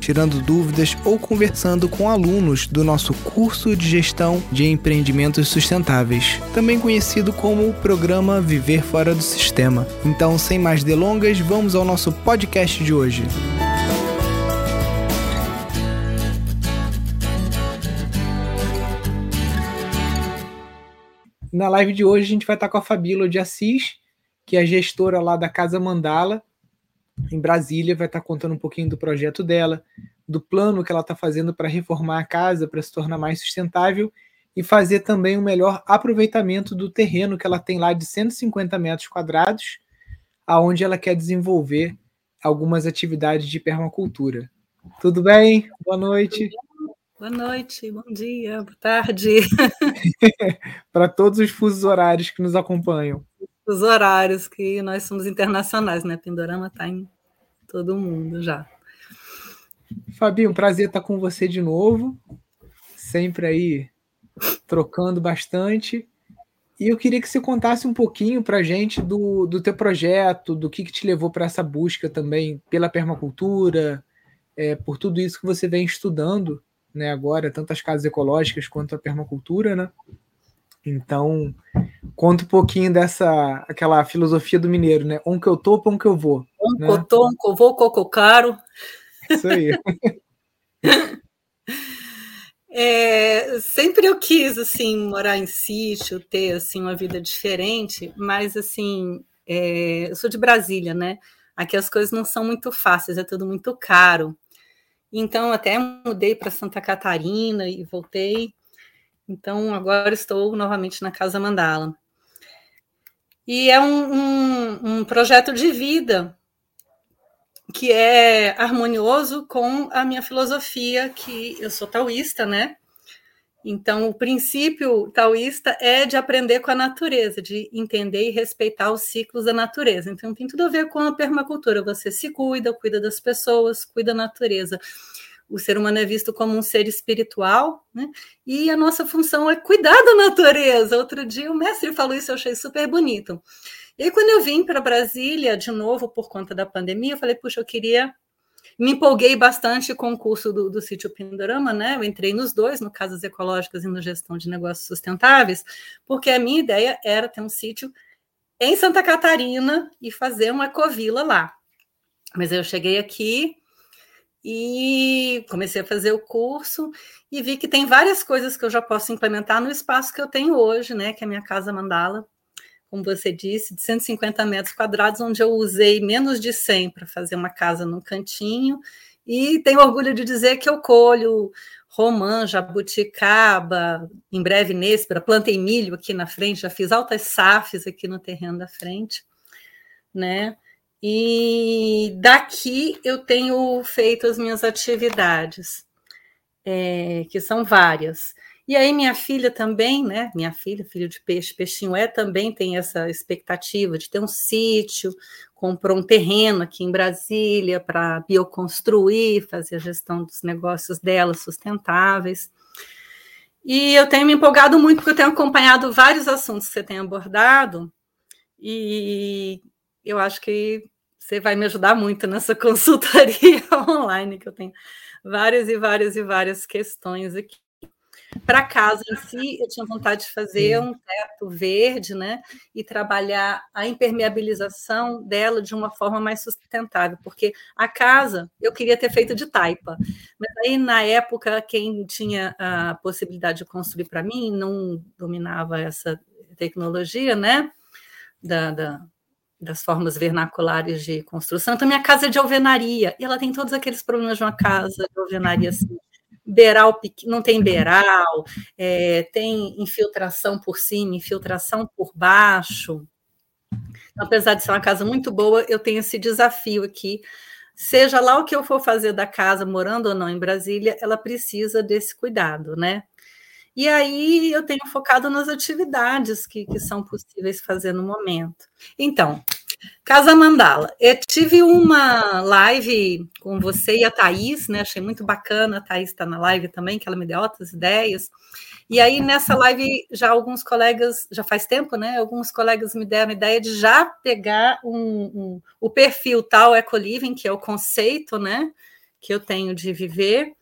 tirando dúvidas ou conversando com alunos do nosso curso de gestão de empreendimentos sustentáveis, também conhecido como o programa Viver Fora do Sistema. Então, sem mais delongas, vamos ao nosso podcast de hoje. Na live de hoje a gente vai estar com a Fabíola de Assis, que é gestora lá da Casa Mandala, em Brasília, vai estar contando um pouquinho do projeto dela, do plano que ela está fazendo para reformar a casa para se tornar mais sustentável e fazer também um melhor aproveitamento do terreno que ela tem lá de 150 metros quadrados, aonde ela quer desenvolver algumas atividades de permacultura. Tudo bem? Boa noite. Boa noite, bom dia, boa tarde. para todos os fusos horários que nos acompanham. Os horários, que nós somos internacionais, né? Pindorama está em todo mundo já. Fabinho, prazer estar com você de novo. Sempre aí trocando bastante. E eu queria que você contasse um pouquinho para a gente do, do teu projeto, do que, que te levou para essa busca também pela permacultura, é, por tudo isso que você vem estudando né, agora, tanto as casas ecológicas quanto a permacultura, né? Então, conta um pouquinho dessa aquela filosofia do mineiro, né? Um que eu tô, um que eu vou. Um né? que eu tô, um que eu vou, coco caro. Isso aí. É, sempre eu quis assim morar em sítio, ter assim uma vida diferente, mas assim é, eu sou de Brasília, né? Aqui as coisas não são muito fáceis, é tudo muito caro. Então até mudei para Santa Catarina e voltei. Então agora estou novamente na Casa Mandala. E é um, um, um projeto de vida que é harmonioso com a minha filosofia, que eu sou taoísta, né? Então, o princípio taoísta é de aprender com a natureza, de entender e respeitar os ciclos da natureza. Então, tem tudo a ver com a permacultura. Você se cuida, cuida das pessoas, cuida da natureza. O ser humano é visto como um ser espiritual, né? E a nossa função é cuidar da natureza. Outro dia o mestre falou isso, eu achei super bonito. E aí, quando eu vim para Brasília de novo por conta da pandemia, eu falei, puxa, eu queria. Me empolguei bastante com o curso do, do sítio Pindorama, né? Eu entrei nos dois, no Casas Ecológicas e no Gestão de Negócios Sustentáveis, porque a minha ideia era ter um sítio em Santa Catarina e fazer uma ecovila lá. Mas eu cheguei aqui e comecei a fazer o curso e vi que tem várias coisas que eu já posso implementar no espaço que eu tenho hoje, né? Que é a minha casa mandala como você disse, de 150 metros quadrados, onde eu usei menos de 100 para fazer uma casa no cantinho, e tenho orgulho de dizer que eu colho romã, jabuticaba, em breve nêspera, plantei milho aqui na frente, já fiz altas safes aqui no terreno da frente, né? E daqui eu tenho feito as minhas atividades, é, que são várias. E aí minha filha também, né? Minha filha, filho de peixe, peixinho é, também tem essa expectativa de ter um sítio, comprou um terreno aqui em Brasília para bioconstruir, fazer a gestão dos negócios dela sustentáveis. E eu tenho me empolgado muito porque eu tenho acompanhado vários assuntos que você tem abordado e eu acho que você vai me ajudar muito nessa consultoria online que eu tenho várias e várias e várias questões aqui. Para casa em si, eu tinha vontade de fazer um teto verde, né? E trabalhar a impermeabilização dela de uma forma mais sustentável, porque a casa eu queria ter feito de taipa, mas aí na época quem tinha a possibilidade de construir para mim não dominava essa tecnologia, né? Da, da, das formas vernaculares de construção. Então, minha casa é de alvenaria, e ela tem todos aqueles problemas de uma casa de alvenaria assim, beiral não tem beiral, é, tem infiltração por cima, infiltração por baixo. Então, apesar de ser uma casa muito boa, eu tenho esse desafio aqui. Seja lá o que eu for fazer da casa, morando ou não em Brasília, ela precisa desse cuidado, né? E aí eu tenho focado nas atividades que, que são possíveis fazer no momento. Então, Casa Mandala. Eu tive uma live com você e a Thaís, né? Achei muito bacana. A Thaís está na live também, que ela me deu outras ideias. E aí, nessa live, já alguns colegas, já faz tempo, né? Alguns colegas me deram a ideia de já pegar um, um, o perfil tal Ecoliving, que é o conceito, né? Que eu tenho de viver.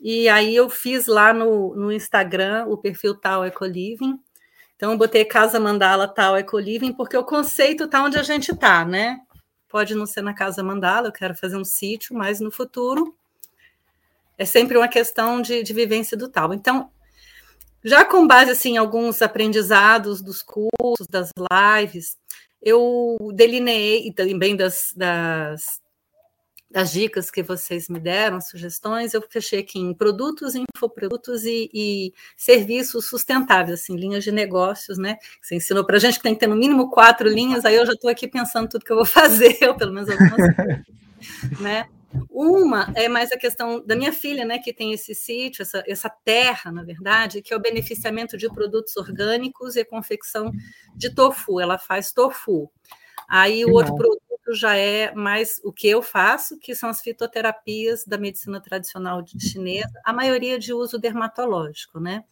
E aí eu fiz lá no, no Instagram o perfil tal Ecoliving então, botei Casa Mandala tal Ecoliving, porque o conceito está onde a gente está, né? Pode não ser na Casa Mandala, eu quero fazer um sítio, mas no futuro é sempre uma questão de, de vivência do tal. Então, já com base assim, em alguns aprendizados dos cursos, das lives, eu delineei, e também das, das das dicas que vocês me deram, sugestões, eu fechei aqui em produtos, infoprodutos e, e serviços sustentáveis, assim, linhas de negócios, né? Você ensinou para a gente que tem que ter no mínimo quatro linhas, aí eu já estou aqui pensando tudo que eu vou fazer, ou pelo menos algumas né? Uma é mais a questão da minha filha, né, que tem esse sítio, essa, essa terra, na verdade, que é o beneficiamento de produtos orgânicos e a confecção de tofu. Ela faz tofu. Aí o outro produto já é mais o que eu faço, que são as fitoterapias da medicina tradicional chinesa, a maioria de uso dermatológico, né?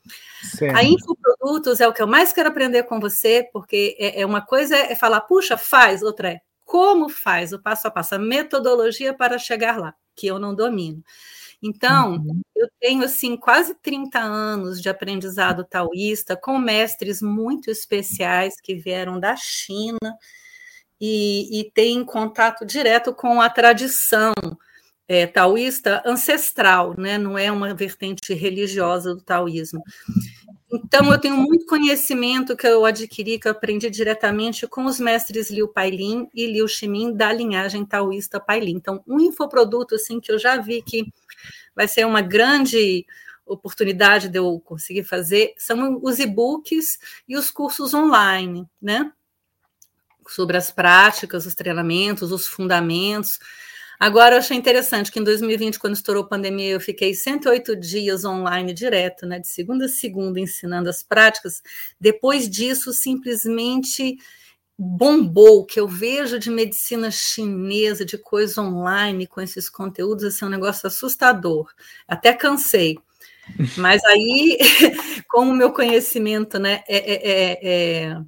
Certo. A infoprodutos é o que eu mais quero aprender com você, porque é, é uma coisa é falar, puxa, faz, outra é como faz, o passo a passo, a metodologia para chegar lá, que eu não domino. Então, uhum. eu tenho assim quase 30 anos de aprendizado taoísta com mestres muito especiais que vieram da China, e, e tem contato direto com a tradição é, taoísta ancestral, né? não é uma vertente religiosa do taoísmo. Então, eu tenho muito conhecimento que eu adquiri, que eu aprendi diretamente com os mestres Liu Pailin e Liu Shimin da linhagem taoísta Pailin. Então, um infoproduto assim, que eu já vi que vai ser uma grande oportunidade de eu conseguir fazer são os e-books e os cursos online, né? Sobre as práticas, os treinamentos, os fundamentos. Agora, eu achei interessante que em 2020, quando estourou a pandemia, eu fiquei 108 dias online direto, né, de segunda a segunda, ensinando as práticas. Depois disso, simplesmente bombou, que eu vejo de medicina chinesa, de coisa online, com esses conteúdos, assim, é um negócio assustador. Até cansei. Mas aí, como o meu conhecimento né, é, é, é, é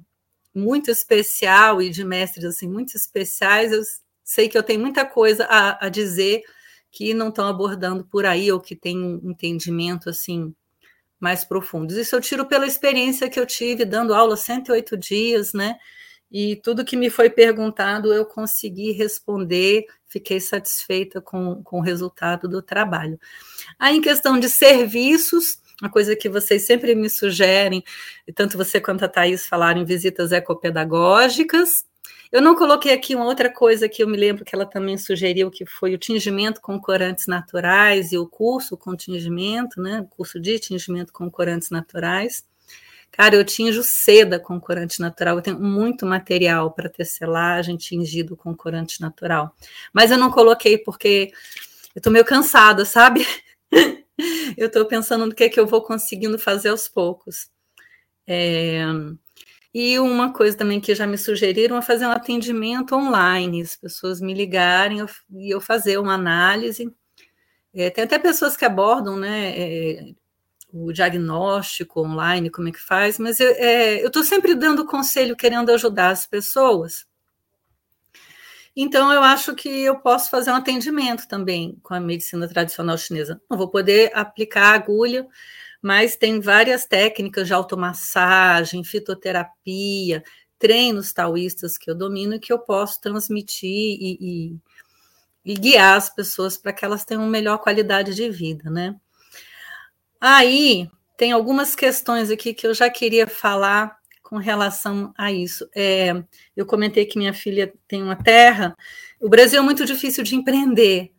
muito especial e de mestres assim muito especiais, eu sei que eu tenho muita coisa a, a dizer que não estão abordando por aí ou que tem um entendimento assim mais profundos. Isso eu tiro pela experiência que eu tive dando aula 108 dias, né? E tudo que me foi perguntado eu consegui responder, fiquei satisfeita com, com o resultado do trabalho. Aí, em questão de serviços, uma coisa que vocês sempre me sugerem, e tanto você quanto a Thais falaram em visitas ecopedagógicas. Eu não coloquei aqui uma outra coisa que eu me lembro que ela também sugeriu, que foi o tingimento com corantes naturais e o curso com tingimento, né? O curso de tingimento com corantes naturais. Cara, eu tinjo seda com corante natural, eu tenho muito material para tecelagem tingido com corante natural. Mas eu não coloquei porque eu estou meio cansada, sabe? eu estou pensando no que é que eu vou conseguindo fazer aos poucos. É, e uma coisa também que já me sugeriram é fazer um atendimento online, as pessoas me ligarem e eu fazer uma análise. É, tem até pessoas que abordam né, é, o diagnóstico online, como é que faz, mas eu é, estou sempre dando conselho, querendo ajudar as pessoas. Então, eu acho que eu posso fazer um atendimento também com a medicina tradicional chinesa. Não vou poder aplicar agulha, mas tem várias técnicas de automassagem, fitoterapia, treinos taoístas que eu domino e que eu posso transmitir e, e, e guiar as pessoas para que elas tenham melhor qualidade de vida, né? Aí tem algumas questões aqui que eu já queria falar com relação a isso. É, eu comentei que minha filha tem uma terra. O Brasil é muito difícil de empreender.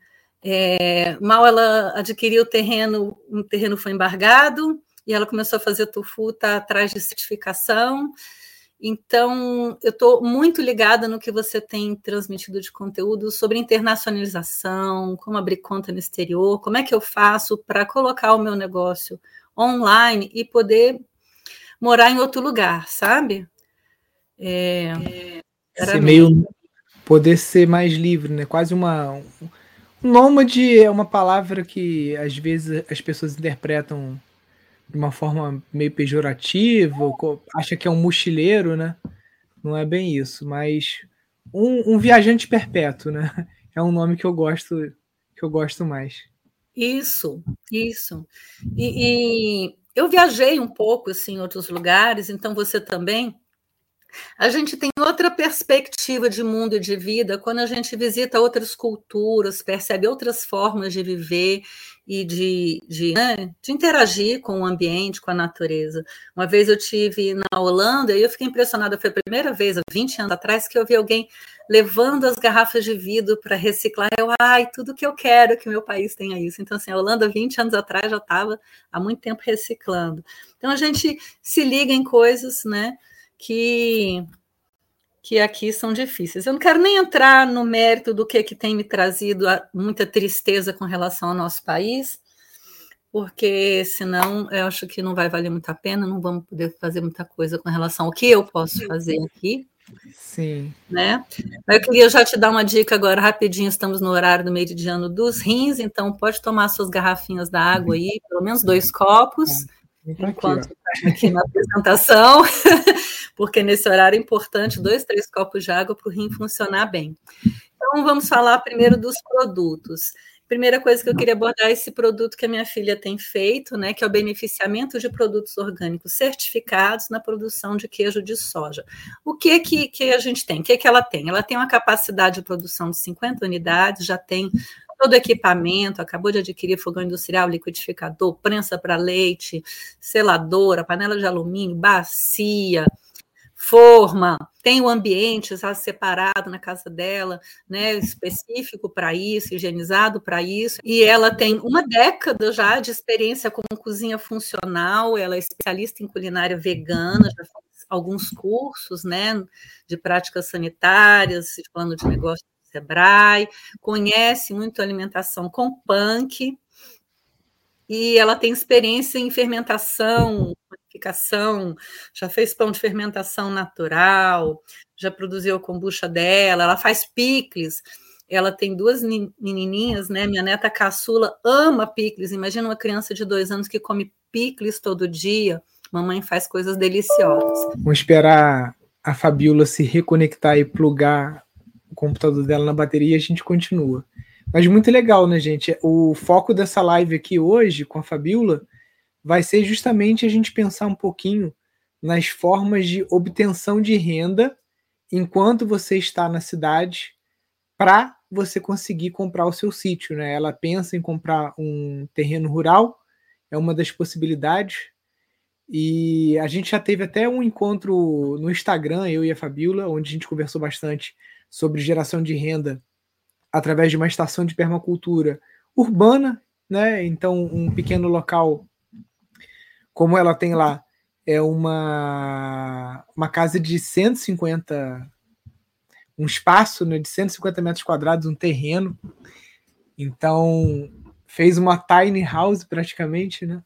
É, mal ela adquiriu o terreno, um terreno foi embargado e ela começou a fazer tofu, está atrás de certificação. Então, eu estou muito ligada no que você tem transmitido de conteúdo sobre internacionalização, como abrir conta no exterior, como é que eu faço para colocar o meu negócio online e poder morar em outro lugar, sabe? É, era meio poder ser mais livre, né? Quase uma um nômade é uma palavra que às vezes as pessoas interpretam de uma forma meio pejorativa, acha que é um mochileiro, né? Não é bem isso, mas um, um viajante perpétuo, né? É um nome que eu gosto que eu gosto mais. Isso, isso. E, e eu viajei um pouco assim, em outros lugares, então você também. A gente tem outra perspectiva de mundo e de vida quando a gente visita outras culturas, percebe outras formas de viver e de, de, né, de, interagir com o ambiente, com a natureza. Uma vez eu tive na Holanda e eu fiquei impressionada, foi a primeira vez, há 20 anos atrás, que eu vi alguém levando as garrafas de vidro para reciclar. Eu, ai, tudo que eu quero que meu país tenha isso. Então, assim, a Holanda, 20 anos atrás, já estava há muito tempo reciclando. Então, a gente se liga em coisas, né, que que aqui são difíceis. Eu não quero nem entrar no mérito do que, que tem me trazido muita tristeza com relação ao nosso país, porque senão eu acho que não vai valer muito a pena, não vamos poder fazer muita coisa com relação ao que eu posso fazer aqui. Sim. Né? Eu queria já te dar uma dica agora, rapidinho, estamos no horário do meridiano dos rins, então pode tomar suas garrafinhas da água aí, pelo menos dois copos, tá enquanto está aqui na apresentação. porque nesse horário é importante dois, três copos de água para o rim funcionar bem. Então, vamos falar primeiro dos produtos. Primeira coisa que eu queria abordar é esse produto que a minha filha tem feito, né, que é o beneficiamento de produtos orgânicos certificados na produção de queijo de soja. O que que, que a gente tem? O que, que ela tem? Ela tem uma capacidade de produção de 50 unidades, já tem todo equipamento, acabou de adquirir fogão industrial, liquidificador, prensa para leite, seladora, panela de alumínio, bacia, forma, tem o ambiente já separado na casa dela, né, específico para isso, higienizado para isso, e ela tem uma década já de experiência com cozinha funcional, ela é especialista em culinária vegana, já fez alguns cursos, né, de práticas sanitárias, de plano de negócio Sebrae, conhece muito alimentação com punk, e ela tem experiência em fermentação, panificação, já fez pão de fermentação natural, já produziu a kombucha dela, ela faz picles. Ela tem duas menininhas, né? Minha neta caçula ama picles. Imagina uma criança de dois anos que come picles todo dia. Mamãe faz coisas deliciosas. Vamos esperar a Fabiola se reconectar e plugar computador dela na bateria e a gente continua. Mas muito legal, né, gente? O foco dessa live aqui hoje com a Fabiola vai ser justamente a gente pensar um pouquinho nas formas de obtenção de renda enquanto você está na cidade para você conseguir comprar o seu sítio, né? Ela pensa em comprar um terreno rural, é uma das possibilidades. E a gente já teve até um encontro no Instagram, eu e a Fabiola, onde a gente conversou bastante sobre geração de renda através de uma estação de permacultura urbana, né? Então, um pequeno local, como ela tem lá, é uma, uma casa de 150, um espaço né, de 150 metros quadrados, um terreno. Então, fez uma tiny house praticamente, né?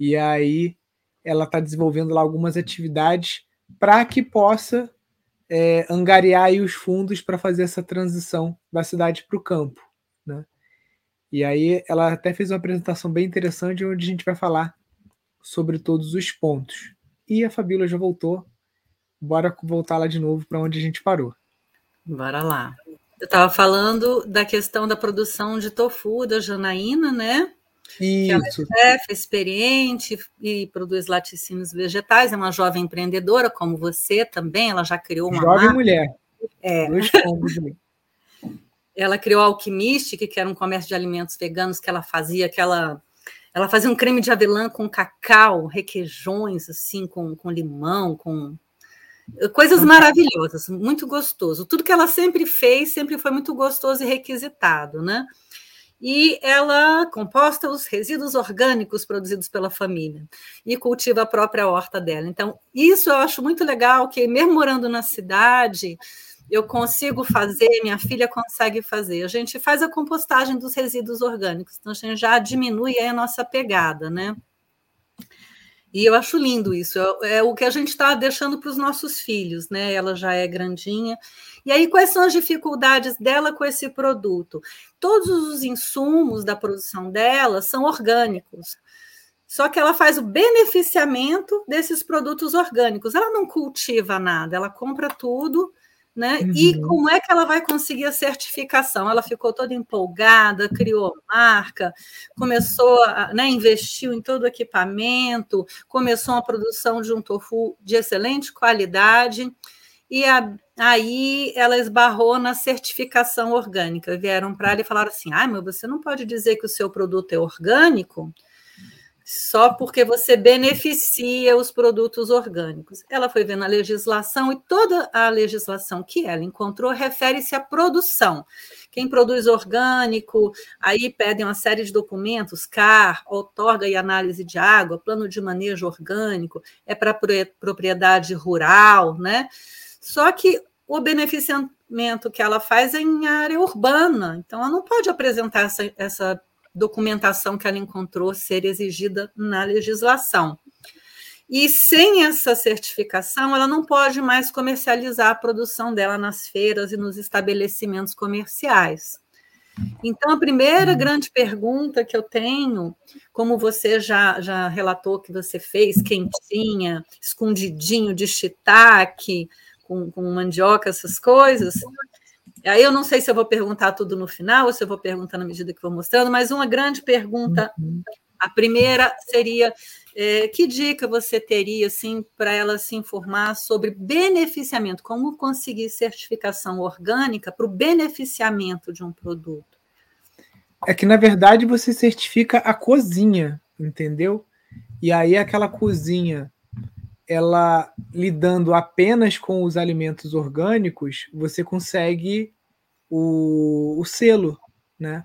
E aí ela está desenvolvendo lá algumas atividades para que possa é, angariar os fundos para fazer essa transição da cidade para o campo. Né? E aí ela até fez uma apresentação bem interessante onde a gente vai falar sobre todos os pontos. E a Fabíola já voltou. Bora voltar lá de novo para onde a gente parou. Bora lá. Eu estava falando da questão da produção de tofu da Janaína, né? Isso. ela é chefe, experiente e produz laticínios vegetais, é uma jovem empreendedora, como você também, ela já criou uma Jovem marca. mulher. É. Ela criou a Alquimistic, que era um comércio de alimentos veganos que ela fazia, aquela ela fazia um creme de avelã com cacau, requeijões, assim, com, com limão, com coisas maravilhosas, muito gostoso. Tudo que ela sempre fez sempre foi muito gostoso e requisitado, né? E ela composta os resíduos orgânicos produzidos pela família e cultiva a própria horta dela. Então, isso eu acho muito legal, que mesmo morando na cidade, eu consigo fazer, minha filha consegue fazer. A gente faz a compostagem dos resíduos orgânicos, então a gente já diminui a nossa pegada, né? E eu acho lindo isso, é, é o que a gente está deixando para os nossos filhos, né? Ela já é grandinha. E aí, quais são as dificuldades dela com esse produto? Todos os insumos da produção dela são orgânicos. Só que ela faz o beneficiamento desses produtos orgânicos. Ela não cultiva nada, ela compra tudo né? Uhum. E como é que ela vai conseguir a certificação? Ela ficou toda empolgada, criou marca, começou a né, investiu em todo o equipamento, começou a produção de um tofu de excelente qualidade, e a, aí ela esbarrou na certificação orgânica. Vieram para ela e falaram assim: ah, mas você não pode dizer que o seu produto é orgânico só porque você beneficia os produtos orgânicos. Ela foi vendo a legislação e toda a legislação que ela encontrou refere-se à produção. Quem produz orgânico, aí pedem uma série de documentos, CAR, outorga e análise de água, plano de manejo orgânico, é para propriedade rural, né? Só que o beneficiamento que ela faz é em área urbana, então ela não pode apresentar essa, essa documentação que ela encontrou ser exigida na legislação. E sem essa certificação, ela não pode mais comercializar a produção dela nas feiras e nos estabelecimentos comerciais. Então, a primeira uhum. grande pergunta que eu tenho, como você já, já relatou que você fez, quentinha, escondidinho de shiitake, com, com mandioca, essas coisas, Aí eu não sei se eu vou perguntar tudo no final ou se eu vou perguntar na medida que vou mostrando, mas uma grande pergunta, uhum. a primeira seria é, que dica você teria assim para ela se informar sobre beneficiamento, como conseguir certificação orgânica para o beneficiamento de um produto? É que na verdade você certifica a cozinha, entendeu? E aí aquela cozinha ela lidando apenas com os alimentos orgânicos, você consegue o, o selo, né?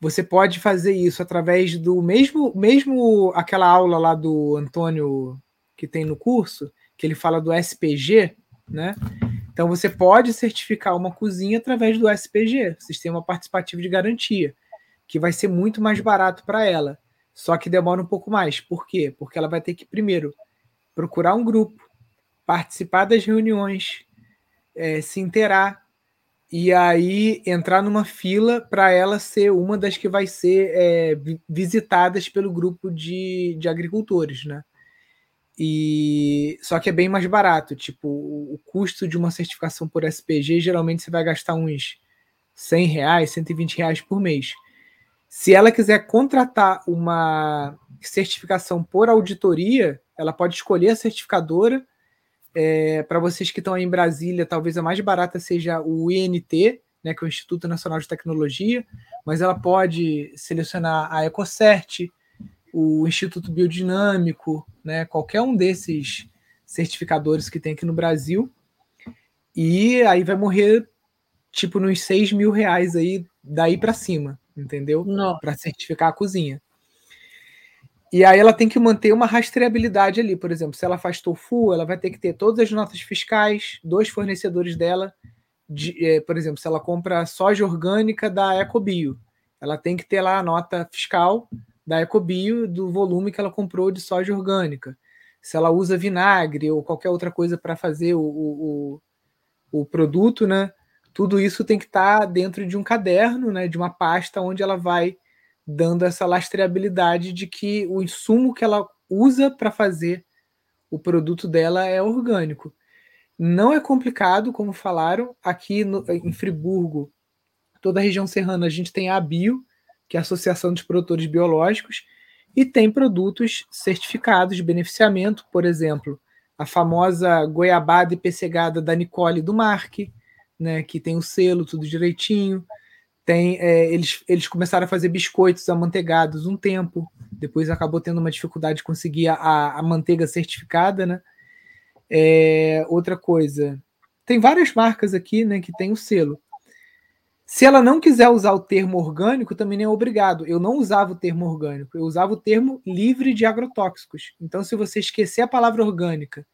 Você pode fazer isso através do mesmo, mesmo aquela aula lá do Antônio que tem no curso, que ele fala do SPG, né? Então você pode certificar uma cozinha através do SPG, Sistema Participativo de Garantia, que vai ser muito mais barato para ela. Só que demora um pouco mais. Por quê? Porque ela vai ter que primeiro procurar um grupo, participar das reuniões, é, se inteirar, e aí entrar numa fila para ela ser uma das que vai ser é, visitadas pelo grupo de, de agricultores, né? E só que é bem mais barato, tipo, o custo de uma certificação por SPG geralmente você vai gastar uns 100 reais, 120 reais por mês. Se ela quiser contratar uma certificação por auditoria, ela pode escolher a certificadora é, para vocês que estão aí em Brasília, talvez a mais barata seja o INT, né, que é o Instituto Nacional de Tecnologia, mas ela pode selecionar a EcoCert, o Instituto Biodinâmico, né, qualquer um desses certificadores que tem aqui no Brasil, e aí vai morrer tipo nos 6 mil reais aí daí para cima, entendeu? Para certificar a cozinha. E aí ela tem que manter uma rastreabilidade ali. Por exemplo, se ela faz tofu, ela vai ter que ter todas as notas fiscais dos fornecedores dela. De, é, por exemplo, se ela compra soja orgânica da Ecobio, ela tem que ter lá a nota fiscal da Ecobio do volume que ela comprou de soja orgânica. Se ela usa vinagre ou qualquer outra coisa para fazer o, o, o, produto, né? Tudo isso tem que estar tá dentro de um caderno, né? De uma pasta onde ela vai dando essa lastreabilidade de que o insumo que ela usa para fazer o produto dela é orgânico. Não é complicado, como falaram, aqui no, em Friburgo, toda a região serrana, a gente tem a Bio, que é a Associação dos Produtores Biológicos, e tem produtos certificados de beneficiamento, por exemplo, a famosa goiabada e pessegada da Nicole do Marque, né, que tem o selo, tudo direitinho. Tem, é, eles, eles começaram a fazer biscoitos amanteigados um tempo, depois acabou tendo uma dificuldade de conseguir a, a manteiga certificada, né? É, outra coisa, tem várias marcas aqui, né, que tem o selo. Se ela não quiser usar o termo orgânico, também nem é obrigado. Eu não usava o termo orgânico, eu usava o termo livre de agrotóxicos. Então, se você esquecer a palavra orgânica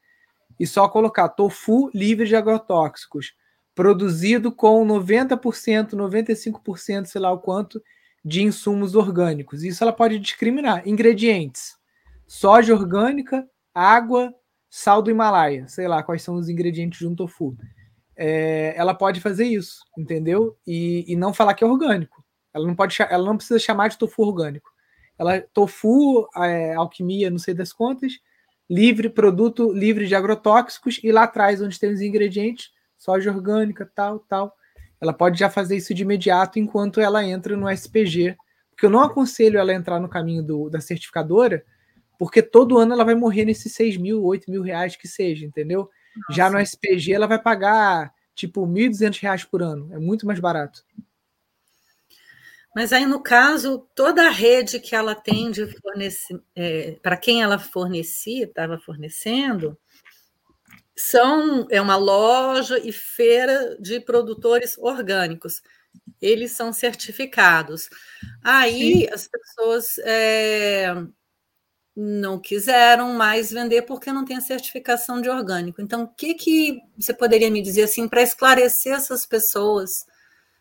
e só colocar tofu livre de agrotóxicos, produzido com 90%, 95%, sei lá o quanto, de insumos orgânicos. Isso ela pode discriminar. Ingredientes: soja orgânica, água, sal do Himalaia, sei lá quais são os ingredientes de um tofu. É, ela pode fazer isso, entendeu? E, e, não falar que é orgânico. Ela não pode, ela não precisa chamar de tofu orgânico. Ela tofu, é, alquimia, não sei das contas, livre produto livre de agrotóxicos e lá atrás onde tem os ingredientes, soja orgânica, tal, tal. Ela pode já fazer isso de imediato enquanto ela entra no SPG, porque eu não aconselho ela a entrar no caminho do, da certificadora, porque todo ano ela vai morrer nesses 6 mil, 8 mil reais que seja, entendeu? Nossa. Já no SPG ela vai pagar tipo 1.200 reais por ano, é muito mais barato. Mas aí, no caso, toda a rede que ela tem de fornecer, é, para quem ela fornecia, estava fornecendo, são é uma loja e feira de produtores orgânicos. Eles são certificados. Aí Sim. as pessoas é, não quiseram mais vender porque não tem a certificação de orgânico. Então, o que, que você poderia me dizer assim para esclarecer essas pessoas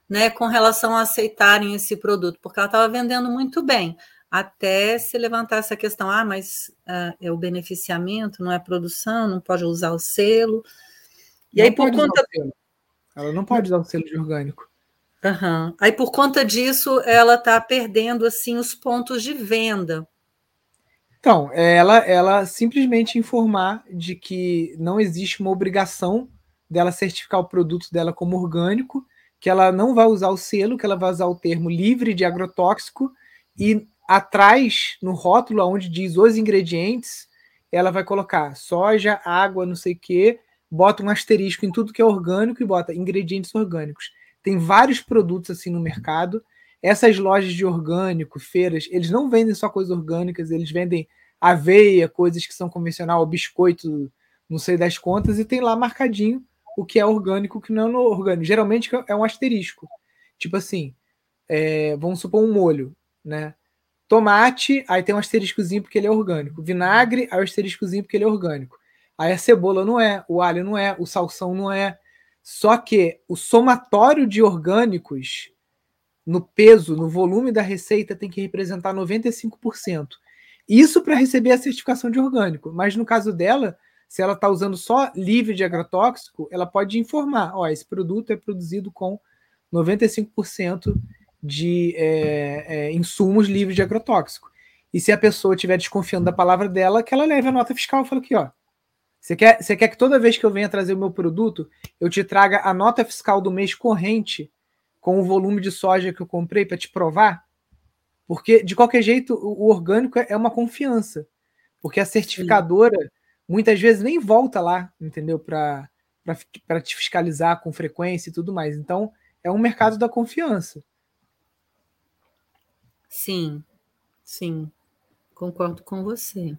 né, com relação a aceitarem esse produto? Porque ela estava vendendo muito bem, até se levantar essa questão: ah, mas uh, é o beneficiamento, não é produção, não pode usar o selo. E não aí, por conta. Ela não pode usar o selo de orgânico. Uhum. Aí, por conta disso, ela está perdendo assim os pontos de venda então, é ela, ela simplesmente informar de que não existe uma obrigação dela certificar o produto dela como orgânico, que ela não vai usar o selo, que ela vai usar o termo livre de agrotóxico e atrás, no rótulo onde diz os ingredientes, ela vai colocar soja, água, não sei o quê, bota um asterisco em tudo que é orgânico e bota ingredientes orgânicos. Tem vários produtos assim no mercado essas lojas de orgânico, feiras, eles não vendem só coisas orgânicas, eles vendem aveia, coisas que são convencional, biscoito, não sei das contas, e tem lá marcadinho o que é orgânico, o que não é orgânico. Geralmente é um asterisco. Tipo assim, é, vamos supor um molho, né? Tomate, aí tem um asteriscozinho porque ele é orgânico. Vinagre, aí um asteriscozinho porque ele é orgânico. Aí a cebola não é, o alho não é, o salsão não é. Só que o somatório de orgânicos no peso, no volume da receita, tem que representar 95%. Isso para receber a certificação de orgânico. Mas no caso dela, se ela está usando só livre de agrotóxico, ela pode informar: ó, esse produto é produzido com 95% de é, é, insumos livres de agrotóxico. E se a pessoa estiver desconfiando da palavra dela, que ela leve a nota fiscal e fala aqui, ó. Você quer, você quer que toda vez que eu venha trazer o meu produto, eu te traga a nota fiscal do mês corrente com o volume de soja que eu comprei para te provar? Porque, de qualquer jeito, o orgânico é uma confiança. Porque a certificadora Sim. muitas vezes nem volta lá, entendeu? Para te fiscalizar com frequência e tudo mais. Então, é um mercado da confiança. Sim, sim, concordo com você.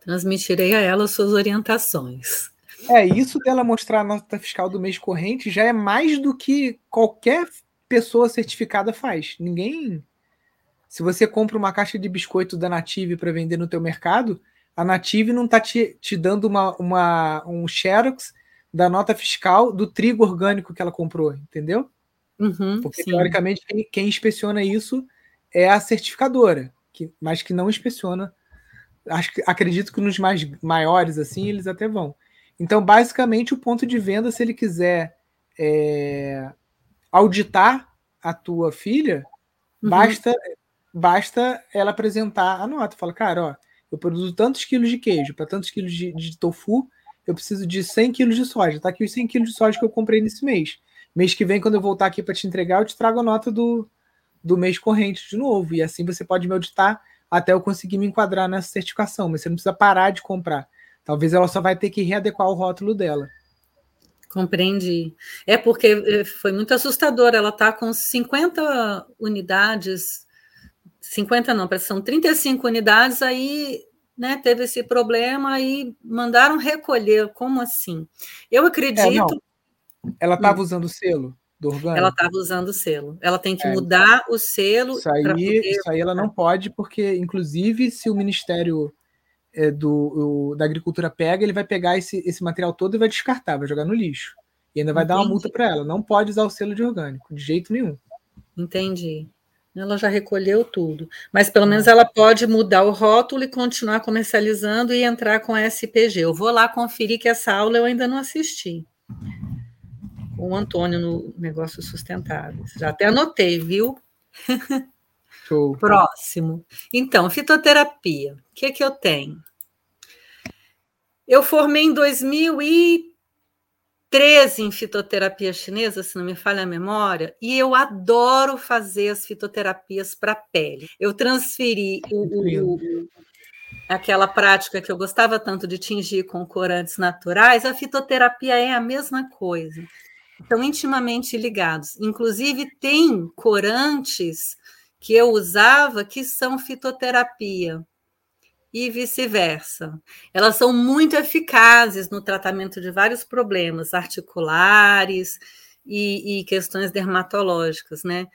Transmitirei a ela suas orientações. É, isso dela mostrar a nota fiscal do mês corrente já é mais do que qualquer pessoa certificada faz. Ninguém. Se você compra uma caixa de biscoito da Native para vender no teu mercado, a Native não está te, te dando uma, uma, um xerox da nota fiscal do trigo orgânico que ela comprou, entendeu? Uhum, Porque, sim. teoricamente, quem, quem, inspeciona isso é a certificadora, que, mas que não inspeciona. Acho, acredito que nos mais maiores, assim, eles até vão. Então, basicamente, o ponto de venda, se ele quiser é, auditar a tua filha, uhum. basta, basta ela apresentar a nota. Fala, cara, ó, eu produzo tantos quilos de queijo, para tantos quilos de, de, tofu, eu preciso de 100 quilos de soja. Tá aqui os 100 quilos de soja que eu comprei nesse mês. Mês que vem, quando eu voltar aqui para te entregar, eu te trago a nota do, do mês corrente de novo. E assim você pode me auditar até eu conseguir me enquadrar nessa certificação. Mas você não precisa parar de comprar. Talvez ela só vai ter que readequar o rótulo dela. Compreendi. É porque eh, foi muito assustador. Ela está com 50 unidades, 50 não, são 35 unidades, aí né, teve esse problema e mandaram recolher. Como assim? Eu acredito. É, ela estava hum. usando o selo do orgânico? Ela estava usando o selo. Ela tem que é, mudar o selo. Isso aí, poder... isso aí ela não pode, porque, inclusive, se o Ministério é, do, o, da agricultura pega, ele vai pegar esse, esse material todo e vai descartar, vai jogar no lixo. E ainda vai Entendi. dar uma multa para ela. Não pode usar o selo de orgânico, de jeito nenhum. Entendi. ela já recolheu tudo. Mas pelo menos ela pode mudar o rótulo e continuar comercializando e entrar com a SPG. Eu vou lá conferir que essa aula eu ainda não assisti. Com o Antônio no Negócios Sustentáveis. Já até anotei, viu? Show. Próximo. Então, fitoterapia. O que, que eu tenho? Eu formei em 2000 e 13 em fitoterapia chinesa, se não me falha a memória, e eu adoro fazer as fitoterapias para pele. Eu transferi o, o, aquela prática que eu gostava tanto de tingir com corantes naturais, a fitoterapia é a mesma coisa. Estão intimamente ligados. Inclusive, tem corantes que eu usava que são fitoterapia e vice-versa. Elas são muito eficazes no tratamento de vários problemas articulares e, e, questões dermatológicas, né?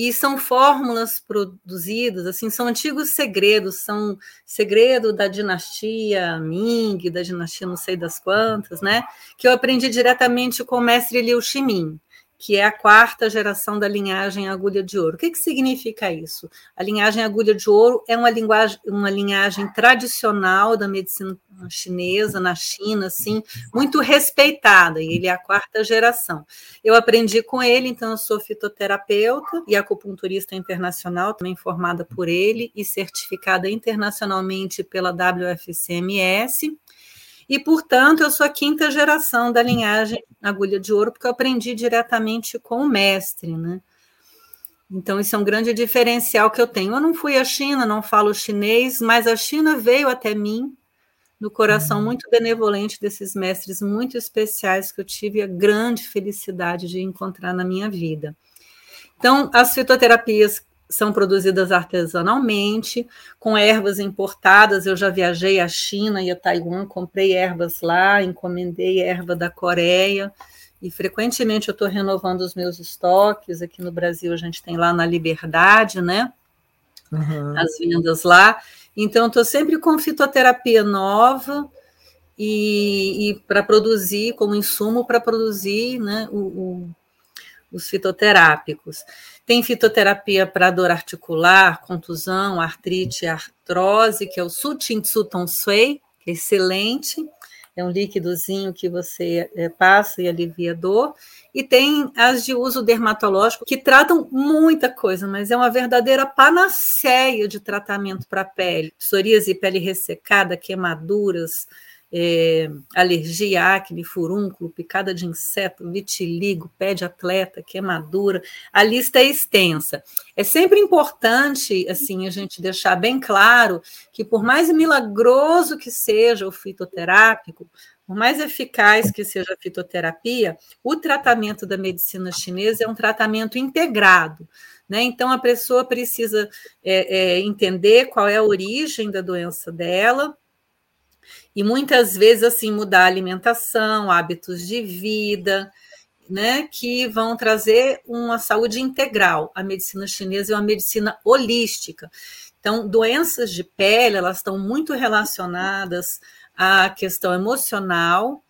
E são fórmulas produzidas, assim, são antigos segredos, são segredo da dinastia Ming, da dinastia não sei das quantas, né? Que eu aprendi diretamente com o mestre Liu Ximin que é a quarta geração da linhagem agulha de ouro. O que, que significa isso? A linhagem agulha de ouro é uma, linguagem, uma linhagem tradicional da medicina chinesa, na China, assim, muito respeitada, e ele é a quarta geração. Eu aprendi com ele, então eu sou fitoterapeuta e acupunturista internacional, também formada por ele e certificada internacionalmente pela WFCMS. E, portanto, eu sou a quinta geração da linhagem Agulha de Ouro, porque eu aprendi diretamente com o mestre, né? Então, isso é um grande diferencial que eu tenho. Eu não fui à China, não falo chinês, mas a China veio até mim no coração uhum. muito benevolente desses mestres muito especiais que eu tive a grande felicidade de encontrar na minha vida. Então, as fitoterapias são produzidas artesanalmente, com ervas importadas. Eu já viajei à China e a Taiwan, comprei ervas lá, encomendei erva da Coreia, e frequentemente eu estou renovando os meus estoques. Aqui no Brasil a gente tem lá na Liberdade, né? Uhum. As vendas lá. Então, estou sempre com fitoterapia nova e, e para produzir, como insumo para produzir né, o, o, os fitoterápicos. Tem fitoterapia para dor articular, contusão, artrite, artrose, que é o Sutin-Tsu Sui, que é excelente. É um líquidozinho que você é, passa e alivia a dor. E tem as de uso dermatológico, que tratam muita coisa, mas é uma verdadeira panaceia de tratamento para a pele. Psoríase, pele ressecada, queimaduras, é, alergia, acne, furúnculo, picada de inseto, vitiligo, pé de atleta, queimadura, a lista é extensa. É sempre importante, assim, a gente deixar bem claro que por mais milagroso que seja o fitoterápico, por mais eficaz que seja a fitoterapia, o tratamento da medicina chinesa é um tratamento integrado. Né? Então, a pessoa precisa é, é, entender qual é a origem da doença dela, e muitas vezes, assim, mudar a alimentação, hábitos de vida, né, que vão trazer uma saúde integral. A medicina chinesa é uma medicina holística. Então, doenças de pele, elas estão muito relacionadas à questão emocional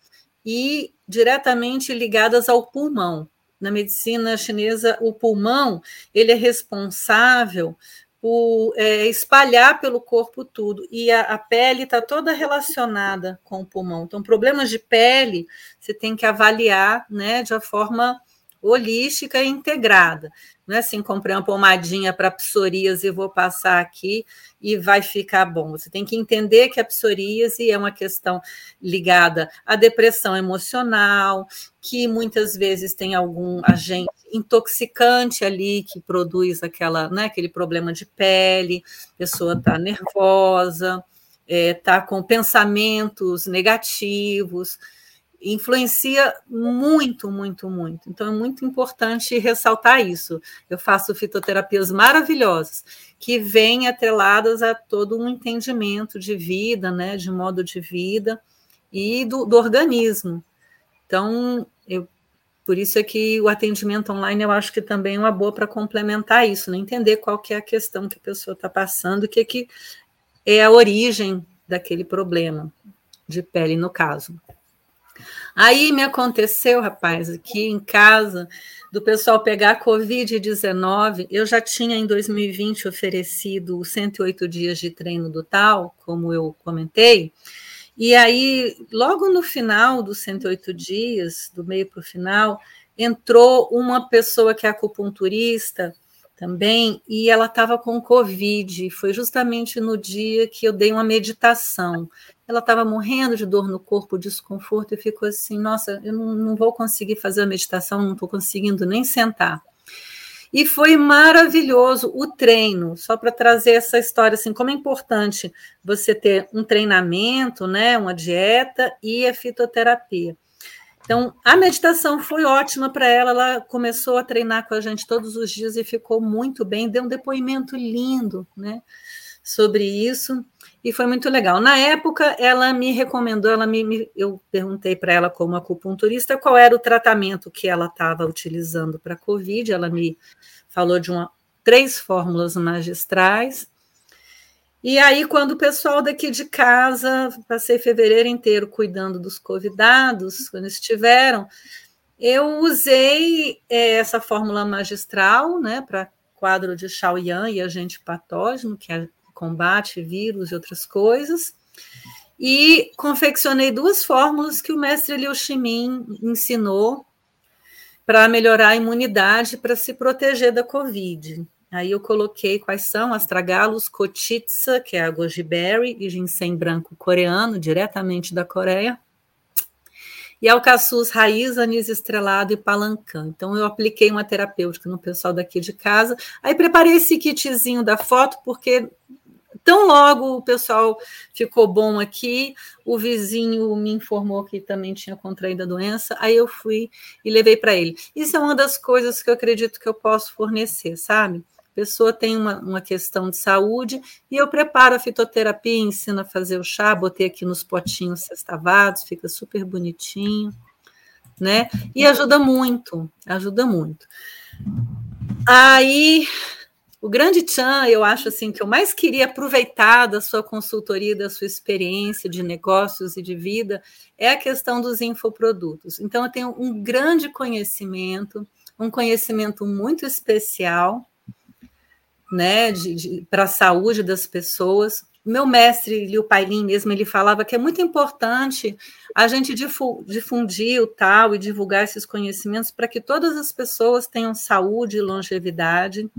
e diretamente ligadas ao pulmão. Na medicina chinesa, o pulmão, ele é responsável por é, espalhar pelo corpo tudo. E a, a pele está toda relacionada com o pulmão. Então, problemas de pele você tem que avaliar né, de uma forma holística e integrada. Não é assim, comprei uma pomadinha para psoríase e vou passar aqui e vai ficar bom. Você tem que entender que a psoríase é uma questão ligada à depressão emocional, que muitas vezes tem algum agente intoxicante ali que produz aquela, né, aquele problema de pele, a pessoa está nervosa, está é, tá com pensamentos negativos, influencia muito, muito, muito. Então é muito importante ressaltar isso. Eu faço fitoterapias maravilhosas que vêm atreladas a todo um entendimento de vida, né, de modo de vida e do, do organismo. Então, eu por isso é que o atendimento online eu acho que também é uma boa para complementar isso, né? entender qual que é a questão que a pessoa está passando, o que, que é a origem daquele problema de pele, no caso. Aí me aconteceu, rapaz, aqui em casa, do pessoal pegar Covid-19. Eu já tinha em 2020 oferecido 108 dias de treino do tal, como eu comentei. E aí, logo no final dos 108 dias, do meio para o final, entrou uma pessoa que é acupunturista também, e ela estava com Covid. Foi justamente no dia que eu dei uma meditação. Ela estava morrendo de dor no corpo, desconforto, e ficou assim: nossa, eu não, não vou conseguir fazer a meditação, não estou conseguindo nem sentar. E foi maravilhoso o treino, só para trazer essa história, assim, como é importante você ter um treinamento, né, uma dieta e a fitoterapia. Então, a meditação foi ótima para ela, ela começou a treinar com a gente todos os dias e ficou muito bem, deu um depoimento lindo, né, sobre isso, e foi muito legal. Na época, ela me recomendou, ela me, me eu perguntei para ela como acupunturista qual era o tratamento que ela estava utilizando para COVID, ela me falou de uma, três fórmulas magistrais, e aí, quando o pessoal daqui de casa, passei fevereiro inteiro cuidando dos convidados, quando estiveram, eu usei é, essa fórmula magistral, né, para quadro de Shaoyan e agente patógeno, que é combate vírus e outras coisas, e confeccionei duas fórmulas que o mestre Liu Shimin ensinou para melhorar a imunidade, para se proteger da Covid. Aí eu coloquei quais são astragalos, kotitsa, que é a goji berry, e ginseng branco coreano, diretamente da Coreia. E alcaçuz raiz, anis estrelado e palancã. Então eu apliquei uma terapêutica no pessoal daqui de casa. Aí preparei esse kitzinho da foto, porque tão logo o pessoal ficou bom aqui, o vizinho me informou que também tinha contraído a doença, aí eu fui e levei para ele. Isso é uma das coisas que eu acredito que eu posso fornecer, sabe? pessoa tem uma, uma questão de saúde e eu preparo a fitoterapia, ensino a fazer o chá, botei aqui nos potinhos sextavados, fica super bonitinho, né? E ajuda muito, ajuda muito. Aí, o grande tchan, eu acho assim, que eu mais queria aproveitar da sua consultoria, da sua experiência de negócios e de vida, é a questão dos infoprodutos. Então, eu tenho um grande conhecimento, um conhecimento muito especial, né, para a saúde das pessoas. Meu mestre Liu Pailin mesmo, ele falava que é muito importante a gente difundir o tal e divulgar esses conhecimentos para que todas as pessoas tenham saúde e longevidade.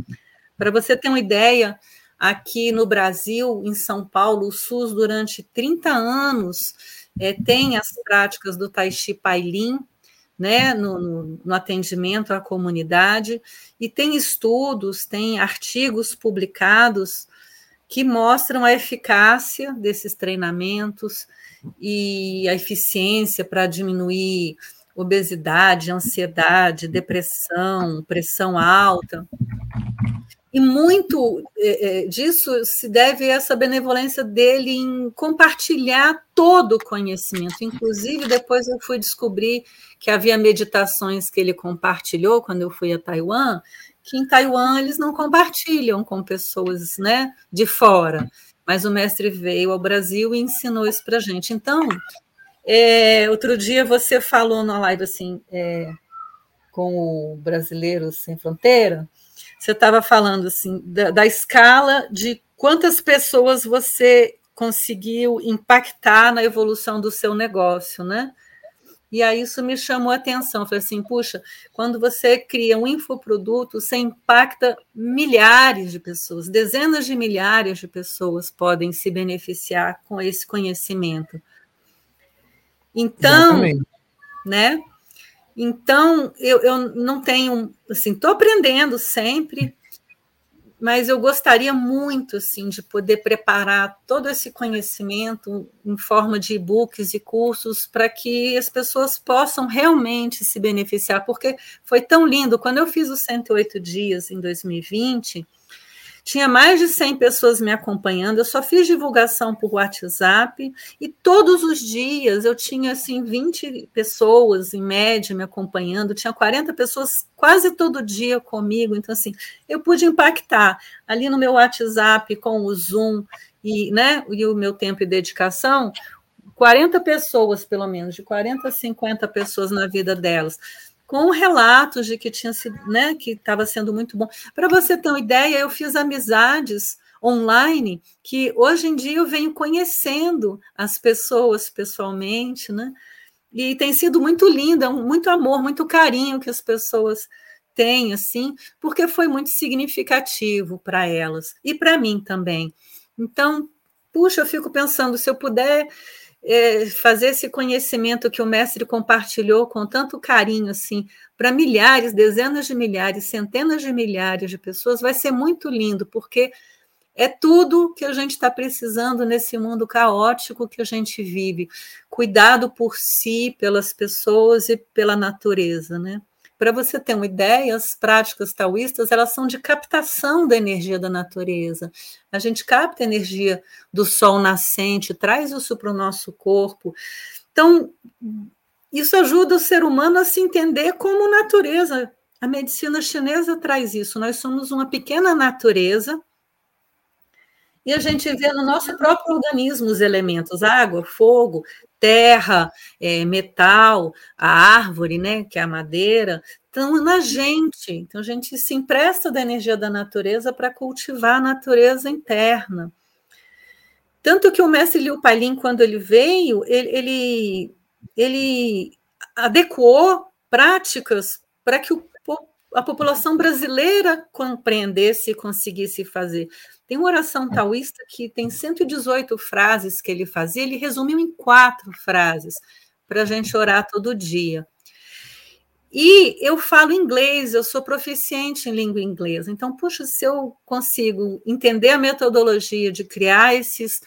Para você ter uma ideia, aqui no Brasil, em São Paulo, o SUS durante 30 anos é, tem as práticas do Tai Chi Pailin, né, no, no, no, atendimento à comunidade, e tem estudos, tem artigos publicados que mostram a eficácia desses treinamentos e a eficiência para diminuir obesidade, ansiedade, depressão, pressão alta. E muito é, é, disso se deve a essa benevolência dele em compartilhar todo o conhecimento. Inclusive, depois eu fui descobrir que havia meditações que ele compartilhou quando eu fui a Taiwan, que em Taiwan eles não compartilham com pessoas né, de fora. Mas o mestre veio ao Brasil e ensinou isso para gente. Então, é, outro dia você falou na live assim, é, com o Brasileiro Sem Fronteira você estava falando assim da, da, escala de quantas pessoas você conseguiu impactar na evolução do seu negócio, né? E aí isso me chamou a atenção. Falei assim, puxa, quando você cria um infoproduto, você impacta milhares de pessoas, dezenas de milhares de pessoas podem se beneficiar com esse conhecimento. Então, Exatamente. né? Então, eu, eu não tenho, assim, estou aprendendo sempre, mas eu gostaria muito, assim, de poder preparar todo esse conhecimento em forma de e-books e cursos para que as pessoas possam realmente se beneficiar, porque foi tão lindo. Quando eu fiz os 108 dias em 2020, tinha mais de 100 pessoas me acompanhando, eu só fiz divulgação por WhatsApp e todos os dias eu tinha assim 20 pessoas em média me acompanhando, tinha 40 pessoas quase todo dia comigo, então assim, eu pude impactar ali no meu WhatsApp com o Zoom e, né, e o meu tempo e dedicação, 40 pessoas, pelo menos, de 40 a 50 pessoas na vida delas, com relatos de que tinha sido, né, que estava sendo muito bom. Para você ter uma ideia, eu fiz amizades online que hoje em dia eu venho conhecendo as pessoas pessoalmente, né? E tem sido muito lindo, é muito amor, muito carinho que as pessoas têm, assim, porque foi muito significativo para elas e para mim também. Então, puxa, eu fico pensando, se eu puder é, fazer esse conhecimento que o mestre compartilhou com tanto carinho, assim, para milhares, dezenas de milhares, centenas de milhares de pessoas, vai ser muito lindo, porque é tudo que a gente está precisando nesse mundo caótico que a gente vive. Cuidado por si, pelas pessoas e pela natureza, né? Para você ter uma ideia, as práticas taoístas elas são de captação da energia da natureza. A gente capta a energia do sol nascente, traz isso para o nosso corpo. Então, isso ajuda o ser humano a se entender como natureza. A medicina chinesa traz isso. Nós somos uma pequena natureza e a gente vê no nosso próprio organismo os elementos: água, fogo, terra, é, metal, a árvore, né, que é a madeira, estão na gente. Então a gente se empresta da energia da natureza para cultivar a natureza interna. Tanto que o mestre Liu Pailin, quando ele veio, ele, ele, ele adequou práticas para que o, a população brasileira compreendesse e conseguisse fazer. Tem uma oração taoísta que tem 118 frases que ele fazia, ele resumiu em quatro frases para a gente orar todo dia. E eu falo inglês, eu sou proficiente em língua inglesa. Então, puxa, se eu consigo entender a metodologia de criar esses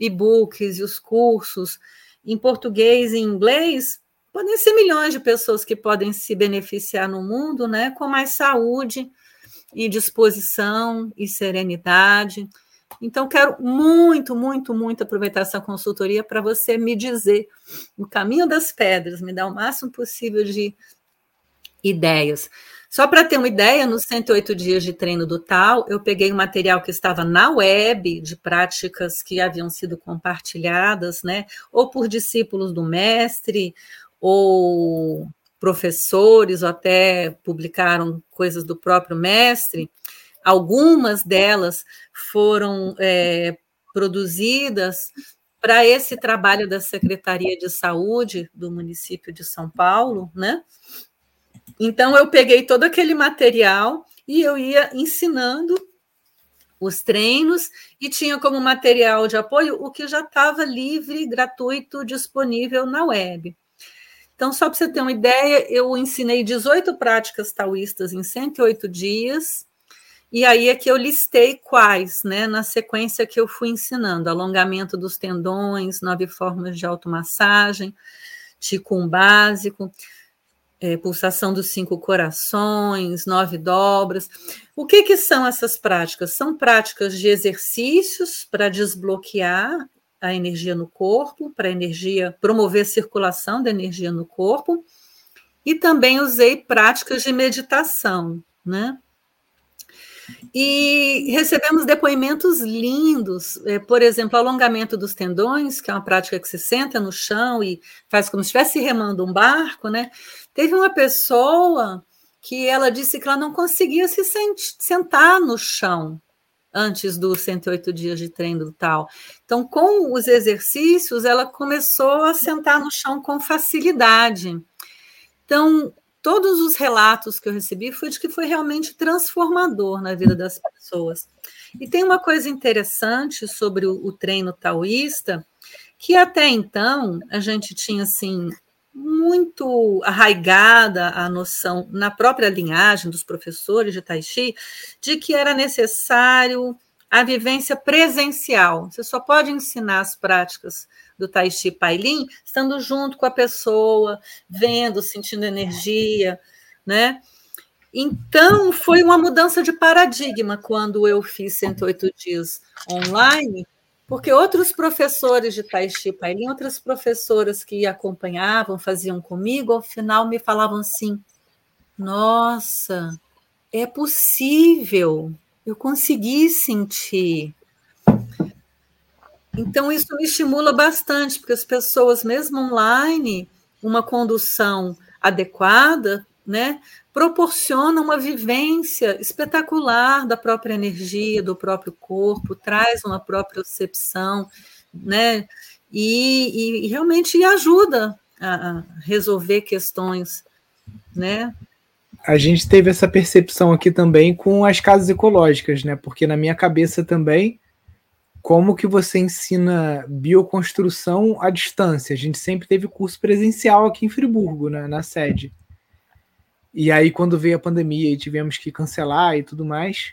e-books e os cursos em português e em inglês, podem ser milhões de pessoas que podem se beneficiar no mundo, né, com mais saúde e disposição e serenidade. Então, quero muito, muito, muito aproveitar essa consultoria para você me dizer o caminho das pedras, me dar o máximo possível de ideias. Só para ter uma ideia, nos 108 dias de treino do tal, eu peguei um material que estava na web, de práticas que haviam sido compartilhadas, né, ou por discípulos do mestre, ou professores ou até publicaram coisas do próprio mestre, algumas delas foram é, produzidas para esse trabalho da Secretaria de Saúde do município de São Paulo, né? Então eu peguei todo aquele material e eu ia ensinando os treinos e tinha como material de apoio o que já estava livre, gratuito, disponível na web. Então, só para você ter uma ideia, eu ensinei 18 práticas taoístas em 108 dias, e aí é que eu listei quais, né, na sequência que eu fui ensinando: alongamento dos tendões, nove formas de automassagem, ticum básico, é, pulsação dos cinco corações, nove dobras. O que, que são essas práticas? São práticas de exercícios para desbloquear a energia no corpo, para energia promover a circulação da energia no corpo, e também usei práticas de meditação, né? E recebemos depoimentos lindos, é, por exemplo, alongamento dos tendões, que é uma prática que se senta no chão e faz como se estivesse remando um barco, né? Teve uma pessoa que ela disse que ela não conseguia se sentar no chão, antes dos 108 dias de treino tal. Então, com os exercícios, ela começou a sentar no chão com facilidade. Então, todos os relatos que eu recebi foi de que foi realmente transformador na vida das pessoas. E tem uma coisa interessante sobre o, o treino taoísta, que até então a gente tinha assim muito arraigada a noção na própria linhagem dos professores de Tai Chi de que era necessário a vivência presencial. Você só pode ensinar as práticas do Tai Chi Pailin estando junto com a pessoa, vendo, sentindo energia, né? Então, foi uma mudança de paradigma quando eu fiz 108 dias online, porque outros professores de Tai Chi Pailin, outras professoras que acompanhavam, faziam comigo, ao final me falavam assim: nossa, é possível, eu consegui sentir. Então, isso me estimula bastante, porque as pessoas, mesmo online, uma condução adequada, né, proporciona uma vivência espetacular da própria energia, do próprio corpo, traz uma própria percepção, né, e, e realmente ajuda a, resolver questões, né? A gente teve essa percepção aqui também com as casas ecológicas, né? Porque na minha cabeça também, como que você ensina bioconstrução à distância? A gente sempre teve curso presencial aqui em Friburgo, né, na sede. E aí, quando veio a pandemia e tivemos que cancelar e tudo mais,